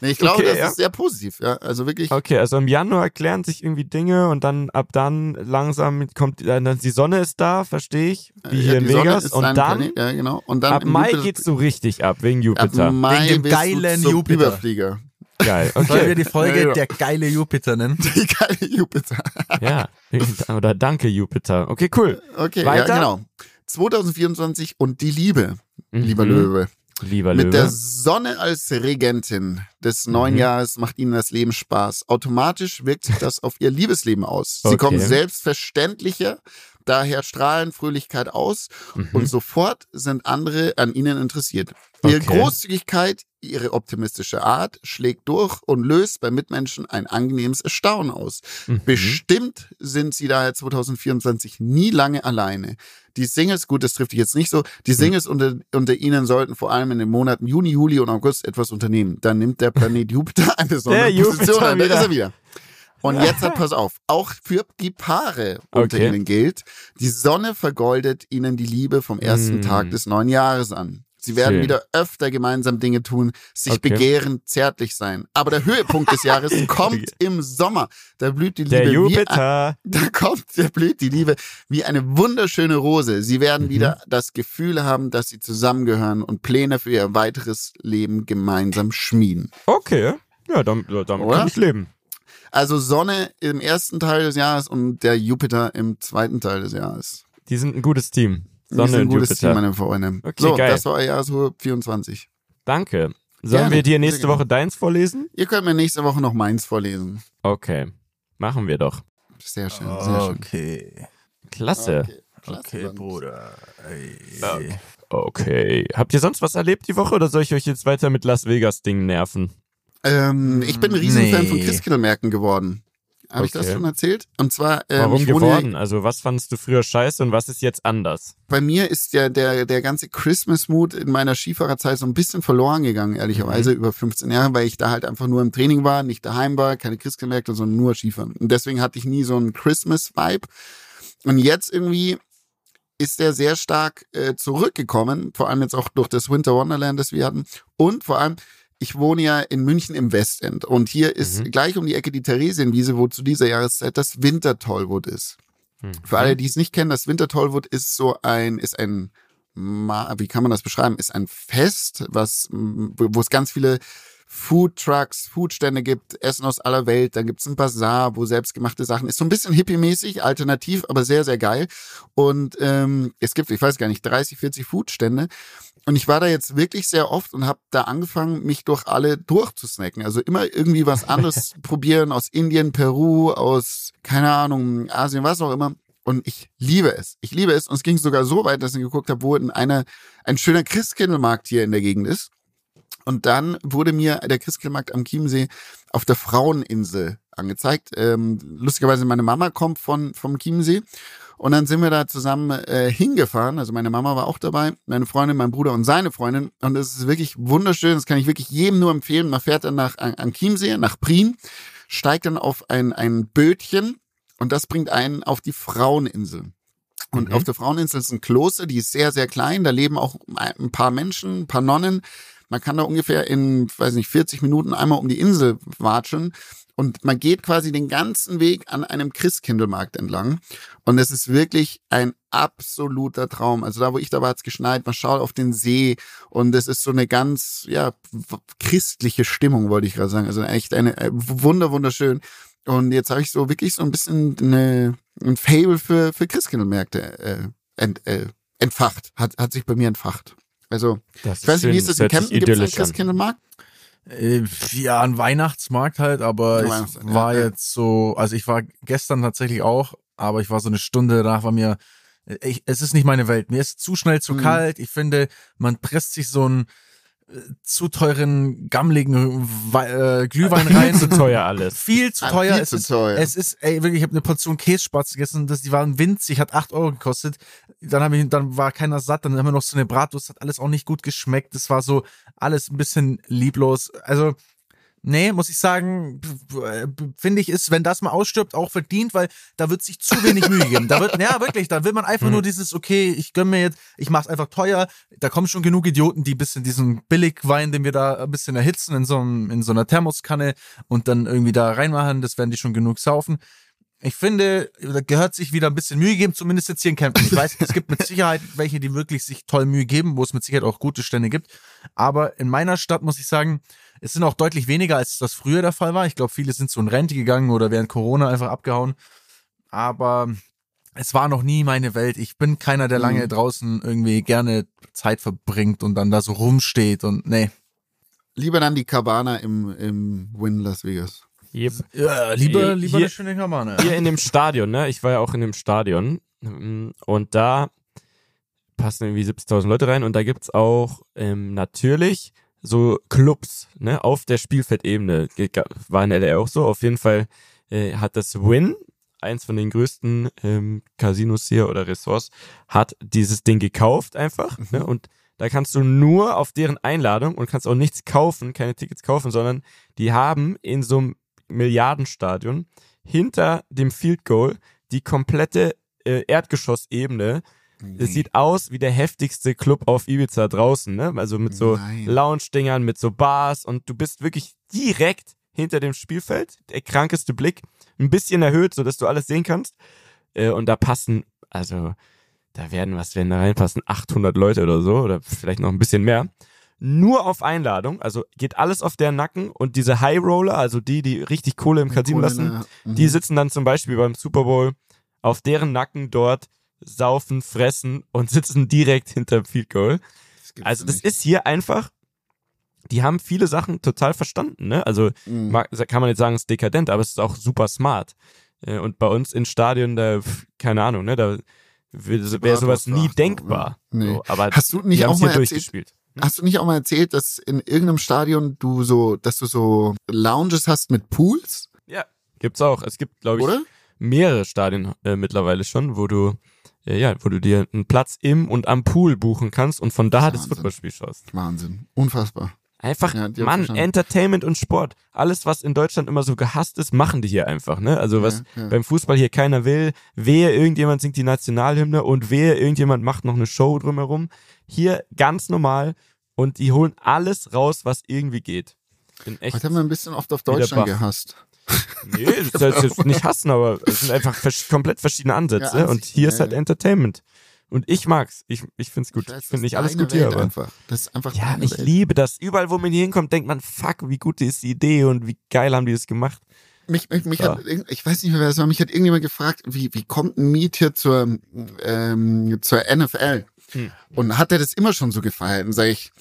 Nee, ich glaube, Okay, das ja. ist sehr positiv. Ja, also wirklich. Okay, also im Januar klären sich irgendwie Dinge und dann ab dann langsam kommt äh, dann die Sonne ist da, verstehe ich, wie Ja, hier in die Sonne Vegas ist und ein dann Planet, ja, genau. und dann ab Mai Jupiter- geht's so richtig ab wegen ab Jupiter. Mai Wegen dem bist geilen du zum Jupiter. Überflieger. Geil. Sollen wir Okay. die Folge Ja, ja. der geile Jupiter nennen? Die geile Jupiter. ja. Oder danke Jupiter. Okay, cool. Okay, Weiter? ja, genau. 2024 und die Liebe, lieber Mhm. Löwe. Lieber Mit der Löwe. Sonne als Regentin des neuen Mhm. Jahres macht ihnen das Leben Spaß. Automatisch wirkt sich das auf ihr Liebesleben aus. Sie Okay. kommen selbstverständlicher, daher strahlen Fröhlichkeit aus Mhm. und sofort sind andere an ihnen interessiert. Ihre Okay. Großzügigkeit, ihre optimistische Art schlägt durch und löst bei Mitmenschen ein angenehmes Erstaunen aus. Mhm. Bestimmt sind sie daher 2024 nie lange alleine. Die Singles, gut, das trifft dich jetzt nicht so, die Hm. Singles unter, unter ihnen sollten vor allem in den Monaten Juni, Juli und August etwas unternehmen. Dann nimmt der Planet Jupiter eine besondere Der Position Jupiter ein. Da ist er wieder. Und jetzt pass auf, auch für die Paare unter Okay. ihnen gilt, die Sonne vergoldet ihnen die Liebe vom ersten Mm. Tag des neuen Jahres an. Sie werden Schön. wieder öfter gemeinsam Dinge tun, sich Okay. begehren, zärtlich sein. Aber der Höhepunkt des Jahres kommt im Sommer. Da blüht die Liebe Der wie ein, Jupiter. da kommt, da blüht die Liebe wie eine wunderschöne Rose. Sie werden Mhm. wieder das Gefühl haben, dass sie zusammengehören und Pläne für ihr weiteres Leben gemeinsam schmieden. Okay. Ja, damit, damit kann ich leben. Also Sonne im ersten Teil des Jahres und der Jupiter im zweiten Teil des Jahres. Die sind ein gutes Team. Sonne sind ein gutes Jupiter. Team, meine Freunde. Okay, so, geil. das war euer Jahreshohe 24. Danke. Sollen Gerne, wir dir nächste. Woche deins vorlesen? Ihr könnt mir nächste Woche noch meins vorlesen. Okay. Machen wir doch. Sehr schön, sehr schön. Okay. Klasse. Okay, klasse, Okay. Bruder. Okay. Okay. Habt ihr sonst was erlebt die Woche oder soll ich euch jetzt weiter mit Las Vegas-Dingen nerven? Ähm, ich bin ein Riesenfan Nee. von Christkindlmärkten geworden. Habe ich das Okay. schon erzählt? Und zwar, ähm, Warum geworden? Also was fandest du früher scheiße und was ist jetzt anders? bei mir ist ja der, der ganze Christmas-Mood in meiner Skifahrerzeit so ein bisschen verloren gegangen, ehrlicherweise, Mhm. über 15 Jahre, weil ich da halt einfach nur im Training war, nicht daheim war, keine Christkindmärkte, sondern nur Skifahren. Und deswegen hatte ich nie so einen Christmas-Vibe. Und jetzt irgendwie ist der sehr stark äh, zurückgekommen, vor allem jetzt auch durch das Winter Wonderland, das wir hatten. Und vor allem, ich wohne ja in München im Westend. Und hier ist Mhm. gleich um die Ecke die Theresienwiese, wo zu dieser Jahreszeit das Wintertollwood ist. Hm. Für alle, die es nicht kennen, das Wintertollwood ist so ein, ist ein, wie kann man das beschreiben? Ist ein Fest, was, wo es ganz viele Food Trucks, Foodstände gibt, Essen aus aller Welt. Dann gibt's ein Bazar, wo selbstgemachte Sachen ist. So ein bisschen hippie-mäßig, alternativ, aber sehr, sehr geil. Und ähm, es gibt, ich weiß gar nicht, 30, 40 Foodstände. Und ich war da jetzt wirklich sehr oft und habe da angefangen, mich durch alle durchzusnacken. Also immer irgendwie was anderes probieren aus Indien, Peru, aus, keine Ahnung, Asien, was auch immer. Und ich liebe es. Ich liebe es. Und es ging sogar so weit, dass ich geguckt habe, wo in einer, ein schöner Christkindlmarkt hier in der Gegend ist. Und dann wurde mir der Christkindlmarkt am Chiemsee auf der Fraueninsel angezeigt. Ähm, lustigerweise, meine Mama kommt von, vom Chiemsee. Und dann sind wir da zusammen äh, hingefahren. Also meine Mama war auch dabei, meine Freundin, mein Bruder und seine Freundin. Und es ist wirklich wunderschön. Das kann ich wirklich jedem nur empfehlen. Man fährt dann nach an, an Chiemsee, nach Prien, steigt dann auf ein, ein Bötchen und das bringt einen auf die Fraueninsel. Und Mhm. auf der Fraueninsel ist ein Kloster, die ist sehr, sehr klein. Da leben auch ein paar Menschen, ein paar Nonnen. Man kann da ungefähr in, weiß nicht, 40 Minuten einmal um die Insel watscheln. Und man geht quasi den ganzen Weg an einem Christkindlmarkt entlang. Und es ist wirklich ein absoluter Traum. Also da, wo ich da war, hat es geschneit. Man schaut auf den See und es ist so eine ganz, ja, christliche Stimmung, wollte ich gerade sagen. Also echt eine, äh, wunder, wunderschön. Und jetzt habe ich so wirklich so ein bisschen eine, ein Fable für, für Christkindlmärkte äh, ent, äh, entfacht. Hat, hat sich bei mir entfacht. Also, Das ich weiß nicht, wie ist das in Kempten? Gibt es einen. Christkindlmarkt? Äh, Ja, ein Weihnachtsmarkt halt, aber Ein ich war jetzt so, also ich war gestern tatsächlich auch, aber ich war so eine Stunde danach, war mir, ich, es ist nicht meine Welt. Mir ist zu schnell zu Mhm. kalt. Ich finde, man presst sich so äh, zu teuren, gammeligen Wei- äh, Glühwein rein. Zu teuer alles. Viel zu Ah, teuer. viel es, zu ist, teuer. es ist, ey, wirklich, ich habe eine Portion Käsespatz gegessen, das, die waren winzig, hat 8 Euro gekostet. Dann, hab ich, dann war keiner satt, dann haben wir noch so eine Bratwurst, hat alles auch nicht gut geschmeckt. Das war so alles ein bisschen lieblos. Also, nee, muss ich sagen, äh, finde ich, ist, wenn das mal ausstirbt, auch verdient, weil da wird sich zu wenig Mühe geben. Da wird, ja, wirklich, da will man einfach Mhm. nur dieses, okay, ich gönn mir jetzt, ich mach's einfach teuer. Da kommen schon genug Idioten, die bisschen diesen Billigwein, den wir da ein bisschen erhitzen in so, einem, in so einer Thermoskanne und dann irgendwie da reinmachen, das werden die schon genug saufen. Ich finde, da gehört sich wieder ein bisschen Mühe geben, zumindest jetzt hier in Kempten. Ich weiß, es gibt mit Sicherheit welche, die wirklich sich toll Mühe geben, wo es mit Sicherheit auch gute Stände gibt. Aber in meiner Stadt muss ich sagen, es sind auch deutlich weniger, als das früher der Fall war. Ich glaube, viele sind so in Rente gegangen oder während Corona einfach abgehauen. Aber es war noch nie meine Welt. Ich bin keiner, der lange Mhm. draußen irgendwie gerne Zeit verbringt und dann da so rumsteht und nee. Lieber dann die Cabana im, im Win Las Vegas. Yep. Ja, lieber, Hier- lieber hier- eine schöne Kamane. Hier in dem Stadion, ne? Ich war ja auch in dem Stadion. Und da passen irgendwie 70.000 Leute rein und da gibt's auch ähm, natürlich so Clubs ne, auf der Spielfeldebene. War in LA auch so. Auf jeden Fall äh, hat das Win, eins von den größten ähm, Casinos hier oder Ressorts, hat dieses Ding gekauft einfach. Ne, und da kannst du nur auf deren Einladung und kannst auch nichts kaufen, keine Tickets kaufen, sondern die haben in so einem Milliardenstadion hinter dem Field Goal die komplette äh, Erdgeschossebene. Es sieht aus wie der heftigste Club auf Ibiza draußen, ne? Also mit so. Lounge-Dingern, mit so Bars und du bist wirklich direkt hinter dem Spielfeld. Der krankeste Blick. Ein bisschen erhöht, sodass du alles sehen kannst. Äh, und da passen, also, da werden, was werden da reinpassen? 800 Leute oder so, oder vielleicht noch ein bisschen mehr. Nur auf Einladung, also geht alles auf deren Nacken und diese High Roller, also die, die richtig Kohle im Casino lassen? Mhm. die sitzen dann zum Beispiel beim Super Bowl auf deren Nacken dort, saufen, fressen und sitzen direkt hinterm Field Goal. Das Also das nicht. ist hier einfach, die haben viele Sachen total verstanden, ne? Also Mhm. mag, kann man jetzt sagen, es ist dekadent, aber es ist auch super smart. Äh, Und bei uns in Stadien, da, keine Ahnung, ne, da wäre sowas nie denkbar. ja. Nee. So, aber Hast du nicht auch mal erzählt- durchgespielt. Hast du nicht auch mal erzählt, dass in irgendeinem Stadion du so, dass du so Lounges hast mit Pools, Ja, gibt's auch. Es gibt, glaube ich, oder? mehrere Stadien äh, mittlerweile schon, wo du ja, wo du dir einen Platz im und am Pool buchen kannst und von da das Wahnsinn. Footballspiel schaust. Wahnsinn. Unfassbar. Einfach, Ja, Mann. Entertainment und Sport. Alles, was in Deutschland immer so gehasst ist, machen die hier einfach, ne? Also was Ja, ja. beim Fußball hier keiner will, wehe irgendjemand singt die Nationalhymne und wehe irgendjemand macht noch eine Show drumherum. Hier ganz normal und die holen alles raus, was irgendwie geht. Bin echt. Heute haben wir ein bisschen oft auf Deutschland gehasst. Nee, das sollst du jetzt nicht hassen, aber es sind einfach vers komplett verschiedene Ansätze Ja, und Ansichten, hier ist halt. Entertainment. Und ich mag's. Ich, ich find's gut. Ich weiß, Ich finde nicht alles gut hier, Welt aber. einfach. Das ist einfach Ja, ich Welt. liebe das. Überall, wo man hier hinkommt, denkt man, fuck, wie gut ist die Idee und wie geil haben die das gemacht. Mich, mich, mich Ja. hat, ich weiß nicht mehr, wer es war, mich hat irgendjemand gefragt, wie, wie kommt ein Miet hier zur, ähm, zur NFL? Hm. Und hat er das immer schon so gefeiert? Und sage ich,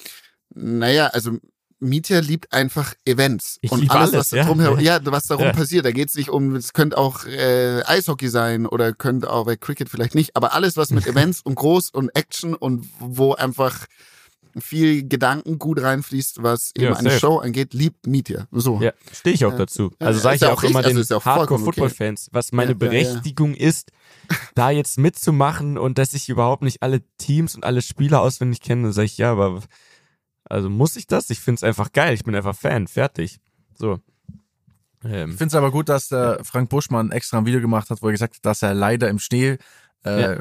naja, also Mietja liebt einfach Events. Ich und alles, alles, was da ja. drumherum, ja, was darum Ja. passiert. Da geht es nicht um, es könnte auch äh, Eishockey sein oder könnte auch bei Cricket vielleicht nicht, aber alles, was mit Events und groß und Action und wo einfach viel Gedanken gut reinfließt, was eben Ja, eine safe. Show angeht, liebt Mietja. So. Ja, stehe ich auch Ja. dazu. Ja, Also sage ich ja ja auch auch immer richtig, also den ja Hardcore-Football-Fans, was meine Ja, ja, ja. Berechtigung ist, da jetzt mitzumachen und dass ich überhaupt nicht alle Teams und alle Spieler auswendig kenne. Dann sage ich, ja, aber also muss ich das? Ich find's einfach geil. Ich bin einfach Fan. Fertig. So. Ich Ähm, finde es aber gut, dass der Frank Buschmann extra ein Video gemacht hat, wo er gesagt hat, dass er leider im Schnee äh,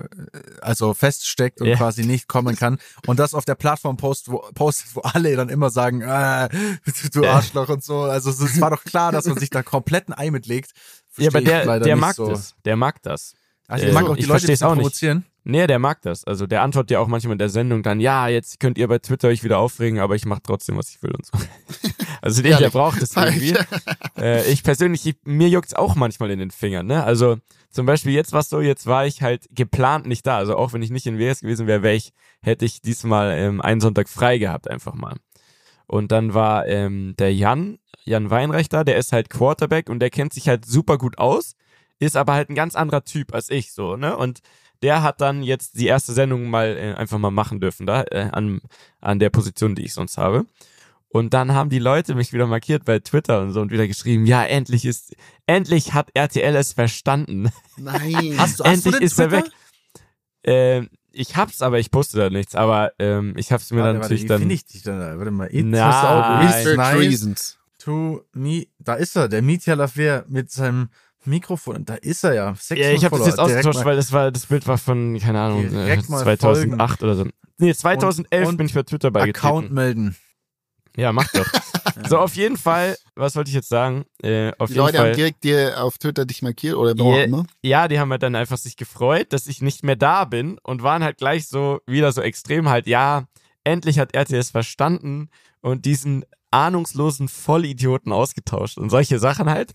also feststeckt und Ja. quasi nicht kommen kann. Und das auf der Plattform post, wo, postet, wo alle dann immer sagen, äh, du, du Ja. Arschloch und so. Also es war doch klar, dass man sich da komplett ein Ei mitlegt. ja, aber Versteh ich der, leider der mag so. das. Der mag das. Also Äh, ich mag auch die Leute, die auch nicht. provozieren. Nee, der mag das. Also der antwortet ja auch manchmal in der Sendung dann, ja, jetzt könnt ihr bei Twitter euch wieder aufregen, aber ich mache trotzdem, was ich will und so. Also der, der braucht das irgendwie. äh, ich persönlich, ich, mir juckt's auch manchmal in den Fingern, ne? Also zum Beispiel jetzt war so, jetzt war ich halt geplant nicht da. Also auch wenn ich nicht in WS gewesen wäre, wäre ich, hätte ich diesmal ähm, einen Sonntag frei gehabt, einfach mal. Und dann war ähm, der Jan, Jan Weinreich da, der ist halt Quarterback und der kennt sich halt super gut aus, ist aber halt ein ganz anderer Typ als ich, so, ne? Und der hat dann jetzt die erste Sendung mal äh, einfach mal machen dürfen, da, äh, an, an der Position, die ich sonst habe. Und dann haben die Leute mich wieder markiert bei Twitter und so und wieder geschrieben, ja, endlich ist, endlich hat RTL es verstanden. Nein. Hast du, hast Endlich du ist er Twitter? weg. Ähm, ich hab's, aber ich poste da nichts, aber ähm, ich hab's mir dann Warte, warte, natürlich wie dann. finde ich dich denn da? Warte mal. It Nein. nice Reasons. to me. Da ist er, der Mietja Lafer mit seinem Mikrofon. Da ist er ja. 600 Ja, ich habe das jetzt ausgetauscht, weil das war das Bild war von keine Ahnung äh, Direkt mal 2008 oder so. Nee, 2011 Und- und bin ich bei Twitter beigetreten. Account melden. Ja, mach doch. so auf jeden Fall, was wollte ich jetzt sagen? Äh, auf Die jeden Leute Fall. haben direkt dir auf Twitter dich markiert oder wo auch Ja, immer. ja, die haben halt dann einfach sich gefreut, dass ich nicht mehr da bin und waren halt gleich so wieder so extrem halt, ja, endlich hat RTS verstanden und diesen ahnungslosen Vollidioten ausgetauscht und solche Sachen halt.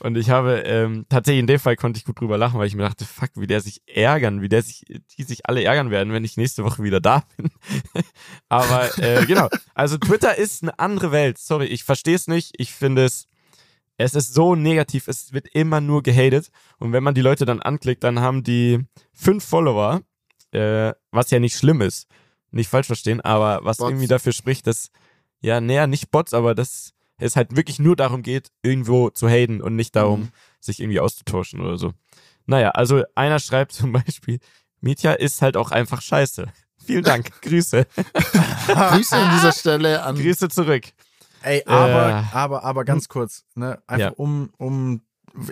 Und ich habe ähm, tatsächlich in dem Fall konnte ich gut drüber lachen, weil ich mir dachte, fuck, wie der sich ärgern, wie der sich, die sich alle ärgern werden, wenn ich nächste Woche wieder da bin. Aber äh, genau, also Twitter ist eine andere Welt. Sorry, ich verstehe es nicht. Ich finde es, es ist so negativ. Es wird immer nur gehatet. Und wenn man die Leute dann anklickt, dann haben die fünf Follower äh, was ja nicht schlimm ist, nicht falsch verstehen, aber was Bots. irgendwie dafür spricht, dass, ja, naja, nicht Bots, aber dass es halt wirklich nur darum geht, irgendwo zu haten und nicht darum, Mhm. sich irgendwie auszutauschen oder so. Naja, also einer schreibt zum Beispiel, Mietja ist halt auch einfach scheiße. Vielen Dank, Grüße. Grüße an dieser Stelle an. Grüße zurück. Ey, aber, Äh. aber, aber ganz kurz, ne? Einfach Ja. um, um,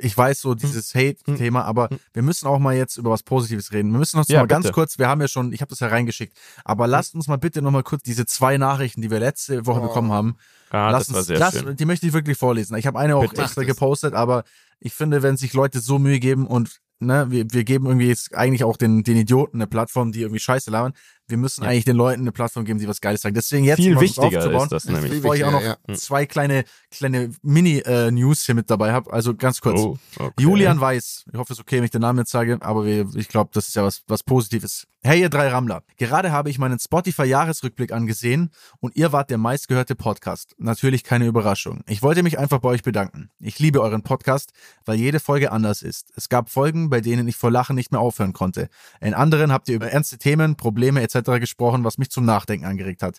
ich weiß so dieses Hate-Thema, aber Hm. wir müssen auch mal jetzt über was Positives reden. Wir müssen uns Ja, mal ganz kurz, wir haben ja schon, ich habe das ja reingeschickt, aber lasst uns mal bitte noch mal kurz diese zwei Nachrichten, die wir letzte Woche Oh. bekommen haben, Ah, lass das war uns, sehr lass, schön. die möchte ich wirklich vorlesen. Ich habe eine auch Bitte. extra gepostet, aber ich finde, wenn sich Leute so Mühe geben und ne, wir, wir geben irgendwie jetzt eigentlich auch den, den Idioten eine Plattform, die irgendwie Scheiße labern. Wir müssen Ja. eigentlich den Leuten eine Plattform geben, die was Geiles sagen. Deswegen jetzt Viel um wichtiger aufzubauen, ist das nämlich. bevor ich auch noch ja. zwei kleine, kleine Mini-News hier mit dabei habe. Also ganz kurz. Oh, okay. Julian Weiß, ich hoffe, es ist okay, wenn ich den Namen jetzt sage, aber wir, ich glaube, das ist ja was, was Positives. Hey, ihr drei Rammler. Gerade habe ich meinen Spotify-Jahresrückblick angesehen und ihr wart der meistgehörte Podcast. Natürlich keine Überraschung. Ich wollte mich einfach bei euch bedanken. Ich liebe euren Podcast, weil jede Folge anders ist. Es gab Folgen, bei denen ich vor Lachen nicht mehr aufhören konnte. In anderen habt ihr über ernste Themen, Probleme etc. gesprochen, was mich zum Nachdenken angeregt hat.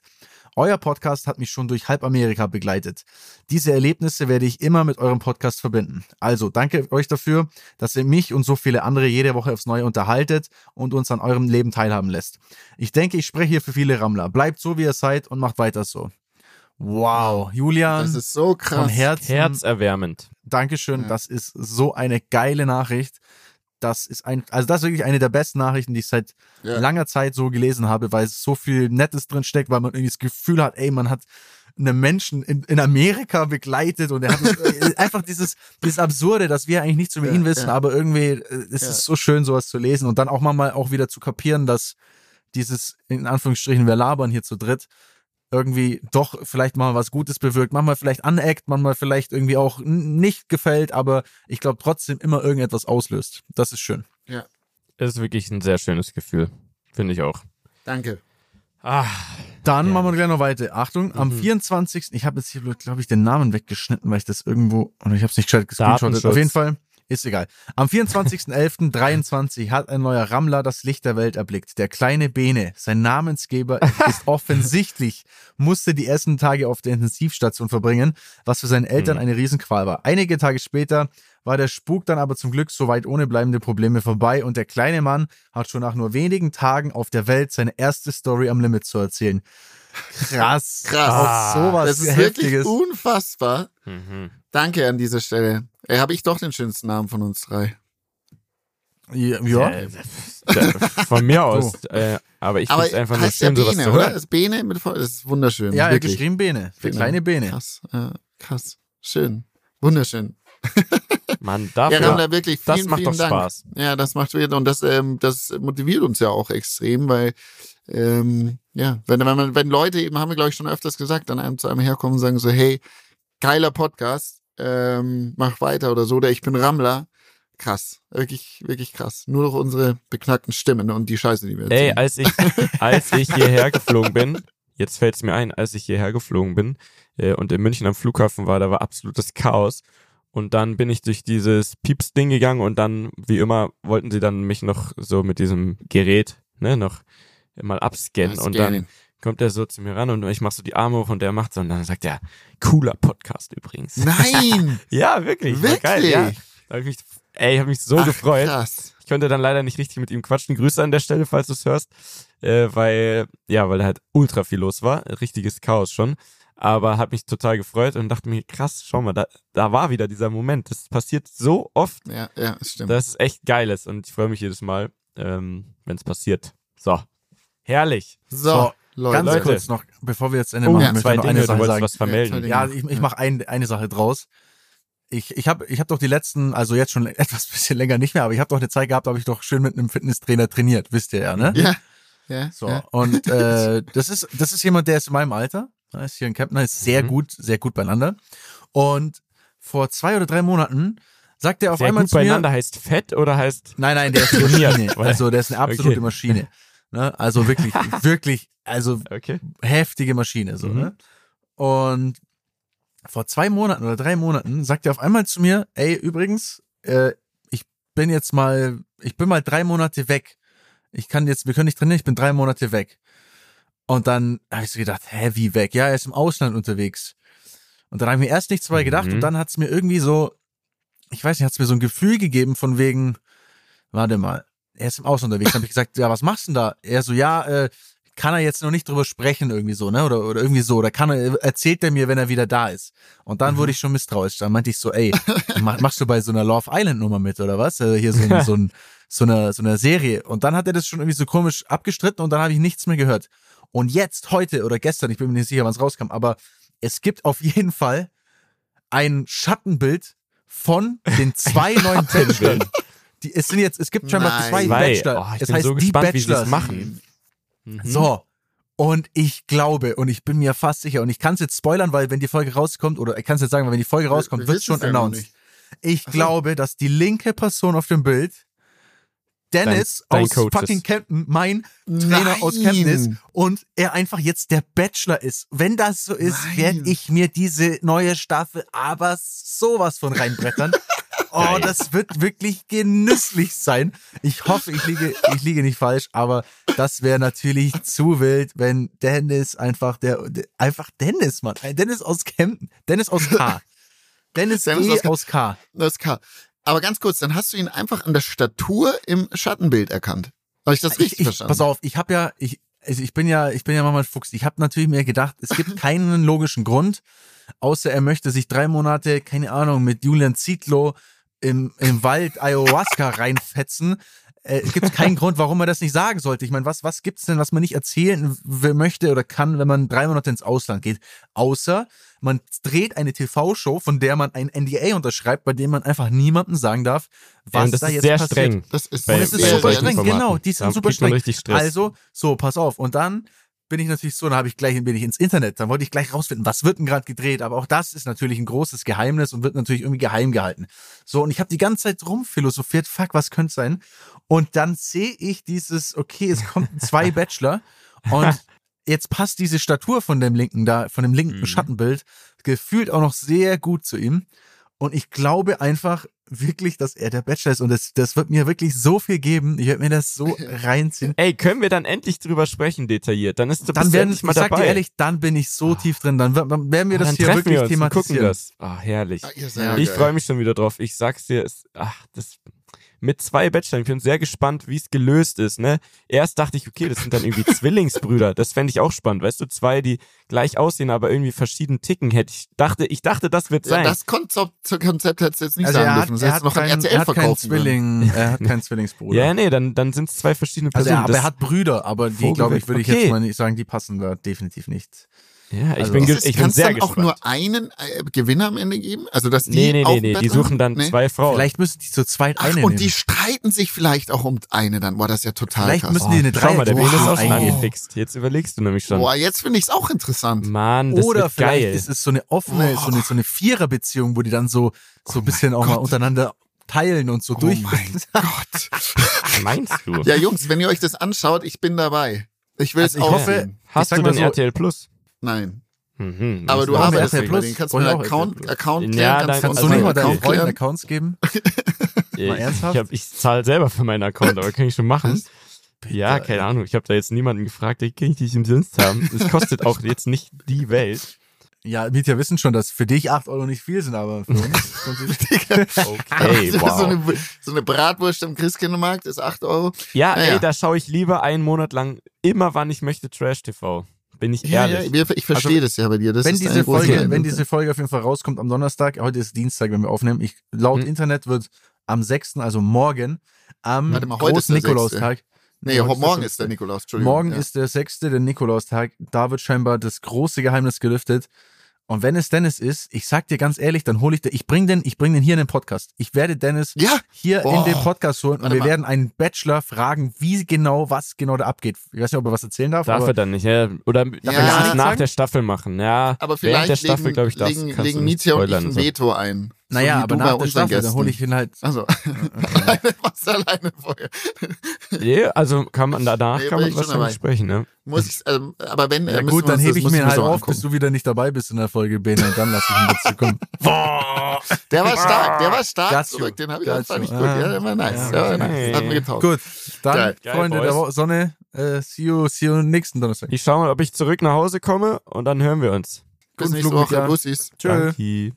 Euer Podcast hat mich schon durch halb Amerika begleitet. Diese Erlebnisse werde ich immer mit eurem Podcast verbinden. Also danke euch dafür, dass ihr mich und so viele andere jede Woche aufs Neue unterhaltet und uns an eurem Leben teilhaben lässt. Ich denke, ich spreche hier für viele Rammler. Bleibt so, wie ihr seid und macht weiter so. Wow, Julian, Das ist so krass. von Herzen, Herzerwärmend. Dankeschön. Ja. Das ist so eine geile Nachricht. Das ist ein, also das ist wirklich eine der besten Nachrichten, die ich seit Ja. langer Zeit so gelesen habe, weil es so viel Nettes drin steckt, weil man irgendwie das Gefühl hat, ey, man hat einen Menschen in, in Amerika begleitet und er hat es- einfach dieses, dieses Absurde, dass wir eigentlich nichts über Ja, ihn wissen, ja. aber irgendwie äh, es ist so schön, sowas zu lesen und dann auch mal auch wieder zu kapieren, dass dieses, in Anführungsstrichen, wir labern hier zu dritt, irgendwie doch vielleicht mal was Gutes bewirkt, manchmal vielleicht aneckt, manchmal vielleicht irgendwie auch nicht gefällt, aber ich glaube trotzdem immer irgendetwas auslöst. Das ist schön. Es ist wirklich ein sehr schönes Gefühl. Finde ich auch. Danke. Ah, Dann Ja. machen wir gleich noch weiter. Achtung, am Mhm. 24. Ich habe jetzt hier, glaube ich, den Namen weggeschnitten, weil ich das irgendwo, oder ich habe es nicht gescheit gescreenshottet. Auf jeden Fall, ist egal. Am 24.11.23 hat ein neuer Rammler das Licht der Welt erblickt. Der kleine Bene, sein Namensgeber, ist offensichtlich, musste die ersten Tage auf der Intensivstation verbringen, was für seine Eltern Mhm. eine Riesenqual war. Einige Tage später war der Spuk dann aber zum Glück soweit ohne bleibende Probleme vorbei und der kleine Mann hat schon nach nur wenigen Tagen auf der Welt seine erste Story am Limit zu erzählen. Krass. Krass. Auch sowas Das ist wirklich Heftiges. unfassbar. mhm. Danke an dieser Stelle. Ey, habe ich doch den schönsten Namen von uns drei. Ja. ja. Äh, da- von mir aus. Äh, aber ich Aber finde es einfach nur heißt ja schön, sowas Bene, zu oder? hören. Das Bene mit voll- das ist wunderschön. Ja, er hat wirklich. geschrieben Bene. Bene. kleine Bene. Krass, äh, krass. Schön. Wunderschön. Mann, Ja, dafür, Ramla, wirklich vielen, das macht vielen doch Dank. Spaß. Ja, das macht wieder und das, ähm, das motiviert uns ja auch extrem, weil ähm, ja, wenn, wenn man, wenn Leute eben, haben wir glaube ich schon öfters gesagt, dann einem zu einem herkommen und sagen so, hey, geiler Podcast, ähm, mach weiter oder so, oder ich bin Rammler. Krass, wirklich, wirklich krass. Nur noch unsere beknackten Stimmen und die Scheiße, die wir Ey, erzählen. als ich, als ich hierher geflogen bin, jetzt fällt es mir ein, als ich hierher geflogen bin äh, und in München am Flughafen war, da war absolutes Chaos. Und dann bin ich durch dieses Pieps-Ding gegangen und dann, wie immer, wollten sie dann mich noch so mit diesem Gerät, ne, noch mal abscannen. Das und dann kommt er so zu mir ran und ich mach so die Arme hoch und der macht so und dann sagt er, cooler Podcast übrigens. Nein! ja, wirklich. war Geil, ja. Wirklich? Da hab ich mich, ey, ich habe mich so Ach, gefreut. Krass. Ich konnte dann leider nicht richtig mit ihm quatschen. Grüße an der Stelle, falls du es hörst. Äh, weil, ja, weil da halt ultra viel los war. Richtiges Chaos schon. Aber hat mich total gefreut und dachte mir, krass, schau mal, da, da war wieder dieser Moment. Das passiert so oft, Ja, ja, das stimmt. dass es echt geil ist. Und ich freue mich jedes Mal, ähm, wenn es passiert. So. Herrlich. so, So, Leute. Ganz kurz noch, bevor wir jetzt Ende Oh, machen, ja, möchte ich noch eine Sache sagen. was vermelden. Ja, Ja, ich, ich mache ein, eine Sache draus. Ich, ich habe ich hab doch die letzten, also jetzt schon etwas bisschen länger nicht mehr, aber ich habe doch eine Zeit gehabt, da habe ich doch schön mit einem Fitnesstrainer trainiert, wisst ihr ja, ne? Ja. Ja. So, ja. und äh, das ist das ist jemand, der ist in meinem Alter, er ist hier in Kempner, ist sehr Mhm. gut, sehr gut beieinander. Und vor zwei oder drei Monaten sagt er auf Sehr einmal gut zu mir, beieinander heißt fett oder heißt, Nein, nein, der ist eine Maschine. Also der ist eine absolute Okay. Maschine. Ne? Also wirklich, wirklich, also okay. heftige Maschine so. Mhm. Ne? Und vor zwei Monaten oder drei Monaten sagt er auf einmal zu mir, ey, übrigens, äh, ich bin jetzt mal, ich bin mal drei Monate weg. ich kann jetzt, wir können nicht trainieren, ich bin drei Monate weg. Und dann habe ich so gedacht, hä, wie weg? Ja, er ist im Ausland unterwegs. Und dann habe ich mir erst nichts dabei gedacht Mhm. und dann hat es mir irgendwie so, ich weiß nicht, hat es mir so ein Gefühl gegeben von wegen, warte mal, er ist im Ausland unterwegs. Dann habe ich gesagt, ja, was machst du denn da? Er so, ja, äh, kann er jetzt noch nicht drüber sprechen irgendwie so, ne? Oder, oder irgendwie so. Oder kann er, erzählt er mir, wenn er wieder da ist. Und dann wurde ich schon misstrauisch. Dann meinte ich so, ey, mach, machst du bei so einer Love Island Nummer mit oder was? Also hier so, ein, so, ein, so einer so einer Serie. Und dann hat er das schon irgendwie so komisch abgestritten und dann habe ich nichts mehr gehört. Und jetzt, heute oder gestern, ich bin mir nicht sicher, wann es rauskam, aber es gibt auf jeden Fall ein Schattenbild von den zwei neuen Bachelor. Die, es sind jetzt, es gibt scheinbar Nein. zwei. Bachelor. Oh, ich es bin heißt so die gespannt, wie sie Bachelor. es machen. Mhm. So. Und ich glaube und ich bin mir fast sicher und ich kann es jetzt spoilern, weil wenn die Folge rauskommt oder ich kann es jetzt sagen, weil wenn die Folge rauskommt, wir wird wissen's schon ja announced. Ich Ach so. glaube, dass die linke Person auf dem Bild Dennis Dein- dein aus Coach fucking. Camden, mein Trainer aus Camden ist Nein. und er einfach jetzt der Bachelor ist. Wenn das so ist, Nein. werde ich mir diese neue Staffel aber sowas von reinbrettern. Oh, das wird wirklich genüsslich sein. Ich hoffe, ich liege, ich liege nicht falsch, aber das wäre natürlich zu wild, wenn Dennis einfach der, der einfach Dennis, Mann. Dennis aus Camden. Dennis aus K. Dennis, Dennis E aus K. aus K. Ist klar. Aber ganz kurz, dann hast du ihn einfach an der Statur im Schattenbild erkannt. Habe ich das richtig ich, ich, verstanden? Pass auf, ich habe ja, ich, also ich bin ja, ich bin ja manchmal Fuchs. Ich habe natürlich mir gedacht, es gibt keinen logischen Grund, außer er möchte sich drei Monate, keine Ahnung, mit Julian Zietlow im, im Wald Ayahuasca reinfetzen. Äh, gibt keinen Grund, warum er das nicht sagen sollte. Ich meine, was, was gibt's denn, was man nicht erzählen möchte oder kann, wenn man drei Monate ins Ausland geht? Außer man dreht eine TV-Show, von der man ein NDA unterschreibt, bei dem man einfach niemandem sagen darf, was Ja, das da ist jetzt sehr passiert. streng. das ist, Bei- Und es ist bei super streng, Formaten. genau, die sind Da super man streng. richtig Stress. Also, so, pass auf. Und dann bin ich natürlich so, dann habe ich gleich bin ich ins Internet, dann wollte ich gleich rausfinden, was wird denn gerade gedreht, aber auch das ist natürlich ein großes Geheimnis und wird natürlich irgendwie geheim gehalten. So, und ich habe die ganze Zeit rumphilosophiert, fuck, was könnte sein? Und dann sehe ich dieses, okay, es kommen zwei Bachelor und jetzt passt diese Statur von dem linken da, von dem linken Mhm. Schattenbild gefühlt auch noch sehr gut zu ihm. Und ich glaube einfach wirklich, dass er der Bachelor ist. Und das, das wird mir wirklich so viel geben. Ich werde mir das so reinziehen. Ey, können wir dann endlich drüber sprechen, detailliert? Dann ist Dann werden, endlich ich mal sag dabei. dir ehrlich, dann bin ich so tief drin. Dann, werden wir Ah, das dann hier wirklich wir uns und gucken thematisieren. das. Ah, herrlich. Ah, Ich freue mich schon wieder drauf. Ich sag's dir, es, ach, das mit zwei Bachelor. Ich bin sehr gespannt, wie es gelöst ist. Ne, erst dachte ich, okay, das sind dann irgendwie Zwillingsbrüder. Das fände ich auch spannend. Weißt du, zwei, die gleich aussehen, aber irgendwie verschieden ticken. Hätte ich dachte, ich dachte, das wird Ja, sein. das Konzept, Konzept hättest du jetzt nicht Also sagen er hat, dürfen. Das er hat, noch an keinen, RTL er hat keinen. Zwilling, er hat keinen Zwillingsbruder. ja, nee, dann dann sind es zwei verschiedene also Personen. er, aber er hat Brüder, aber die, glaube ich, würde ich Okay. jetzt mal nicht sagen, die passen da definitiv nicht. Ja, ich also bin, es Ist ich bin sehr dann gespannt. auch nur einen äh, Gewinner am Ende geben? Also, dass die nee, nee, nee, nee, die suchen dann Nee? zwei Frauen. Vielleicht müssen die zu zweit Ach, eine und nehmen. die streiten sich vielleicht auch um eine dann. Boah, das ist ja total Vielleicht krass. müssen die eine Schau mal, der ist auch schon Wow. angefixt. Jetzt überlegst du nämlich schon. Boah, jetzt finde ich es auch interessant. Mann, das Oder wird vielleicht geil. ist es so eine offene, Boah. so eine, so eine Viererbeziehung, wo die dann so, so ein bisschen auch mal Gott. untereinander teilen und so Oh durch. mein Gott. Meinst du? Ja, Jungs, wenn ihr euch das anschaut, ich bin dabei. Ich will Also es ich auch hoffe-. Hast du mal denn so- RTL Plus? Nein. Mhm, Aber du wir- wir arbeitest RTL ja Plus? Kannst du mir einen Account. Account Ja, klären? dann Kannst du Kannst du Also nicht mal einen deinen Account Freunden? Accounts geben? Ja, Mal ich, ernsthaft? ich, ich zahle selber für meinen Account, aber kann ich schon machen. Ja, keine ey. Ahnung. Ich habe da jetzt niemanden gefragt, ey, kann ich dich umsonst haben? Das kostet auch jetzt nicht die Welt. Ja, Mietja wissen schon, dass für dich 8 Euro nicht viel sind, aber für uns. Okay, so, wow. eine, so eine Bratwurst im Christkindlmarkt ist 8 Euro. Ja, Naja. ey, da schaue ich lieber einen Monat lang immer, wann ich möchte, Trash TV. Bin ich ehrlich. wir- ich verstehe das ja bei dir. Das wenn ist diese Folge, wenn diese Folge auf jeden Fall rauskommt am Donnerstag, heute ist Dienstag, wenn wir aufnehmen, ich, laut Hm. Internet wird am 6., also morgen, am Warte mal, heute ist großen der Nikolaustag. Nee, heute morgen der ist der. Nikolaus, Entschuldigung. Morgen ja. ist der 6., der Nikolaustag. Da wird scheinbar das große Geheimnis gelüftet. Und wenn es Dennis ist, ich sag dir ganz ehrlich, dann hole ich den, ich bring den, ich bring den hier in den Podcast. Ich werde Dennis Ja, hier Boah. in den Podcast holen und Warte wir mal. werden einen Bachelor fragen, wie genau, was genau da abgeht. Ich weiß nicht, ob er was erzählen darf, Darf aber er dann nicht, ja. Oder darf Ja. er Sagen? nach der Staffel machen. Ja, aber während der vielleicht Staffel, legen, glaube ich, legen, legen Mietja und ich ein. Veto ein. Naja, wie aber nach der Staffel, dann Gästen. hole ich ihn halt. Also, alleine, du alleine vorher. Nee, also kann man danach Nee, kann man wahrscheinlich dabei. sprechen, ne? Muss ich, ähm, aber wenn, Ja äh, müssen gut, dann hebe das ich mir halt so auf, angucken. bis du wieder nicht dabei bist in der Folge, Bene, und dann lasse ich ihn dazukommen. Boah! Der war stark, der war stark Gazio. zurück, den habe ich fand ich gut. Ah. Ja, der war nice. Ja, der war okay. nice. Hat mir getaugt. Gut, dann, Geil. Geil, Freunde Boys. der Sonne, äh, see you, see you nächsten Donnerstag. Ich schau mal, ob ich zurück nach Hause komme und dann hören wir uns. Bis Guten nächste Flug, Woche. Bussis. Tschö. Danke.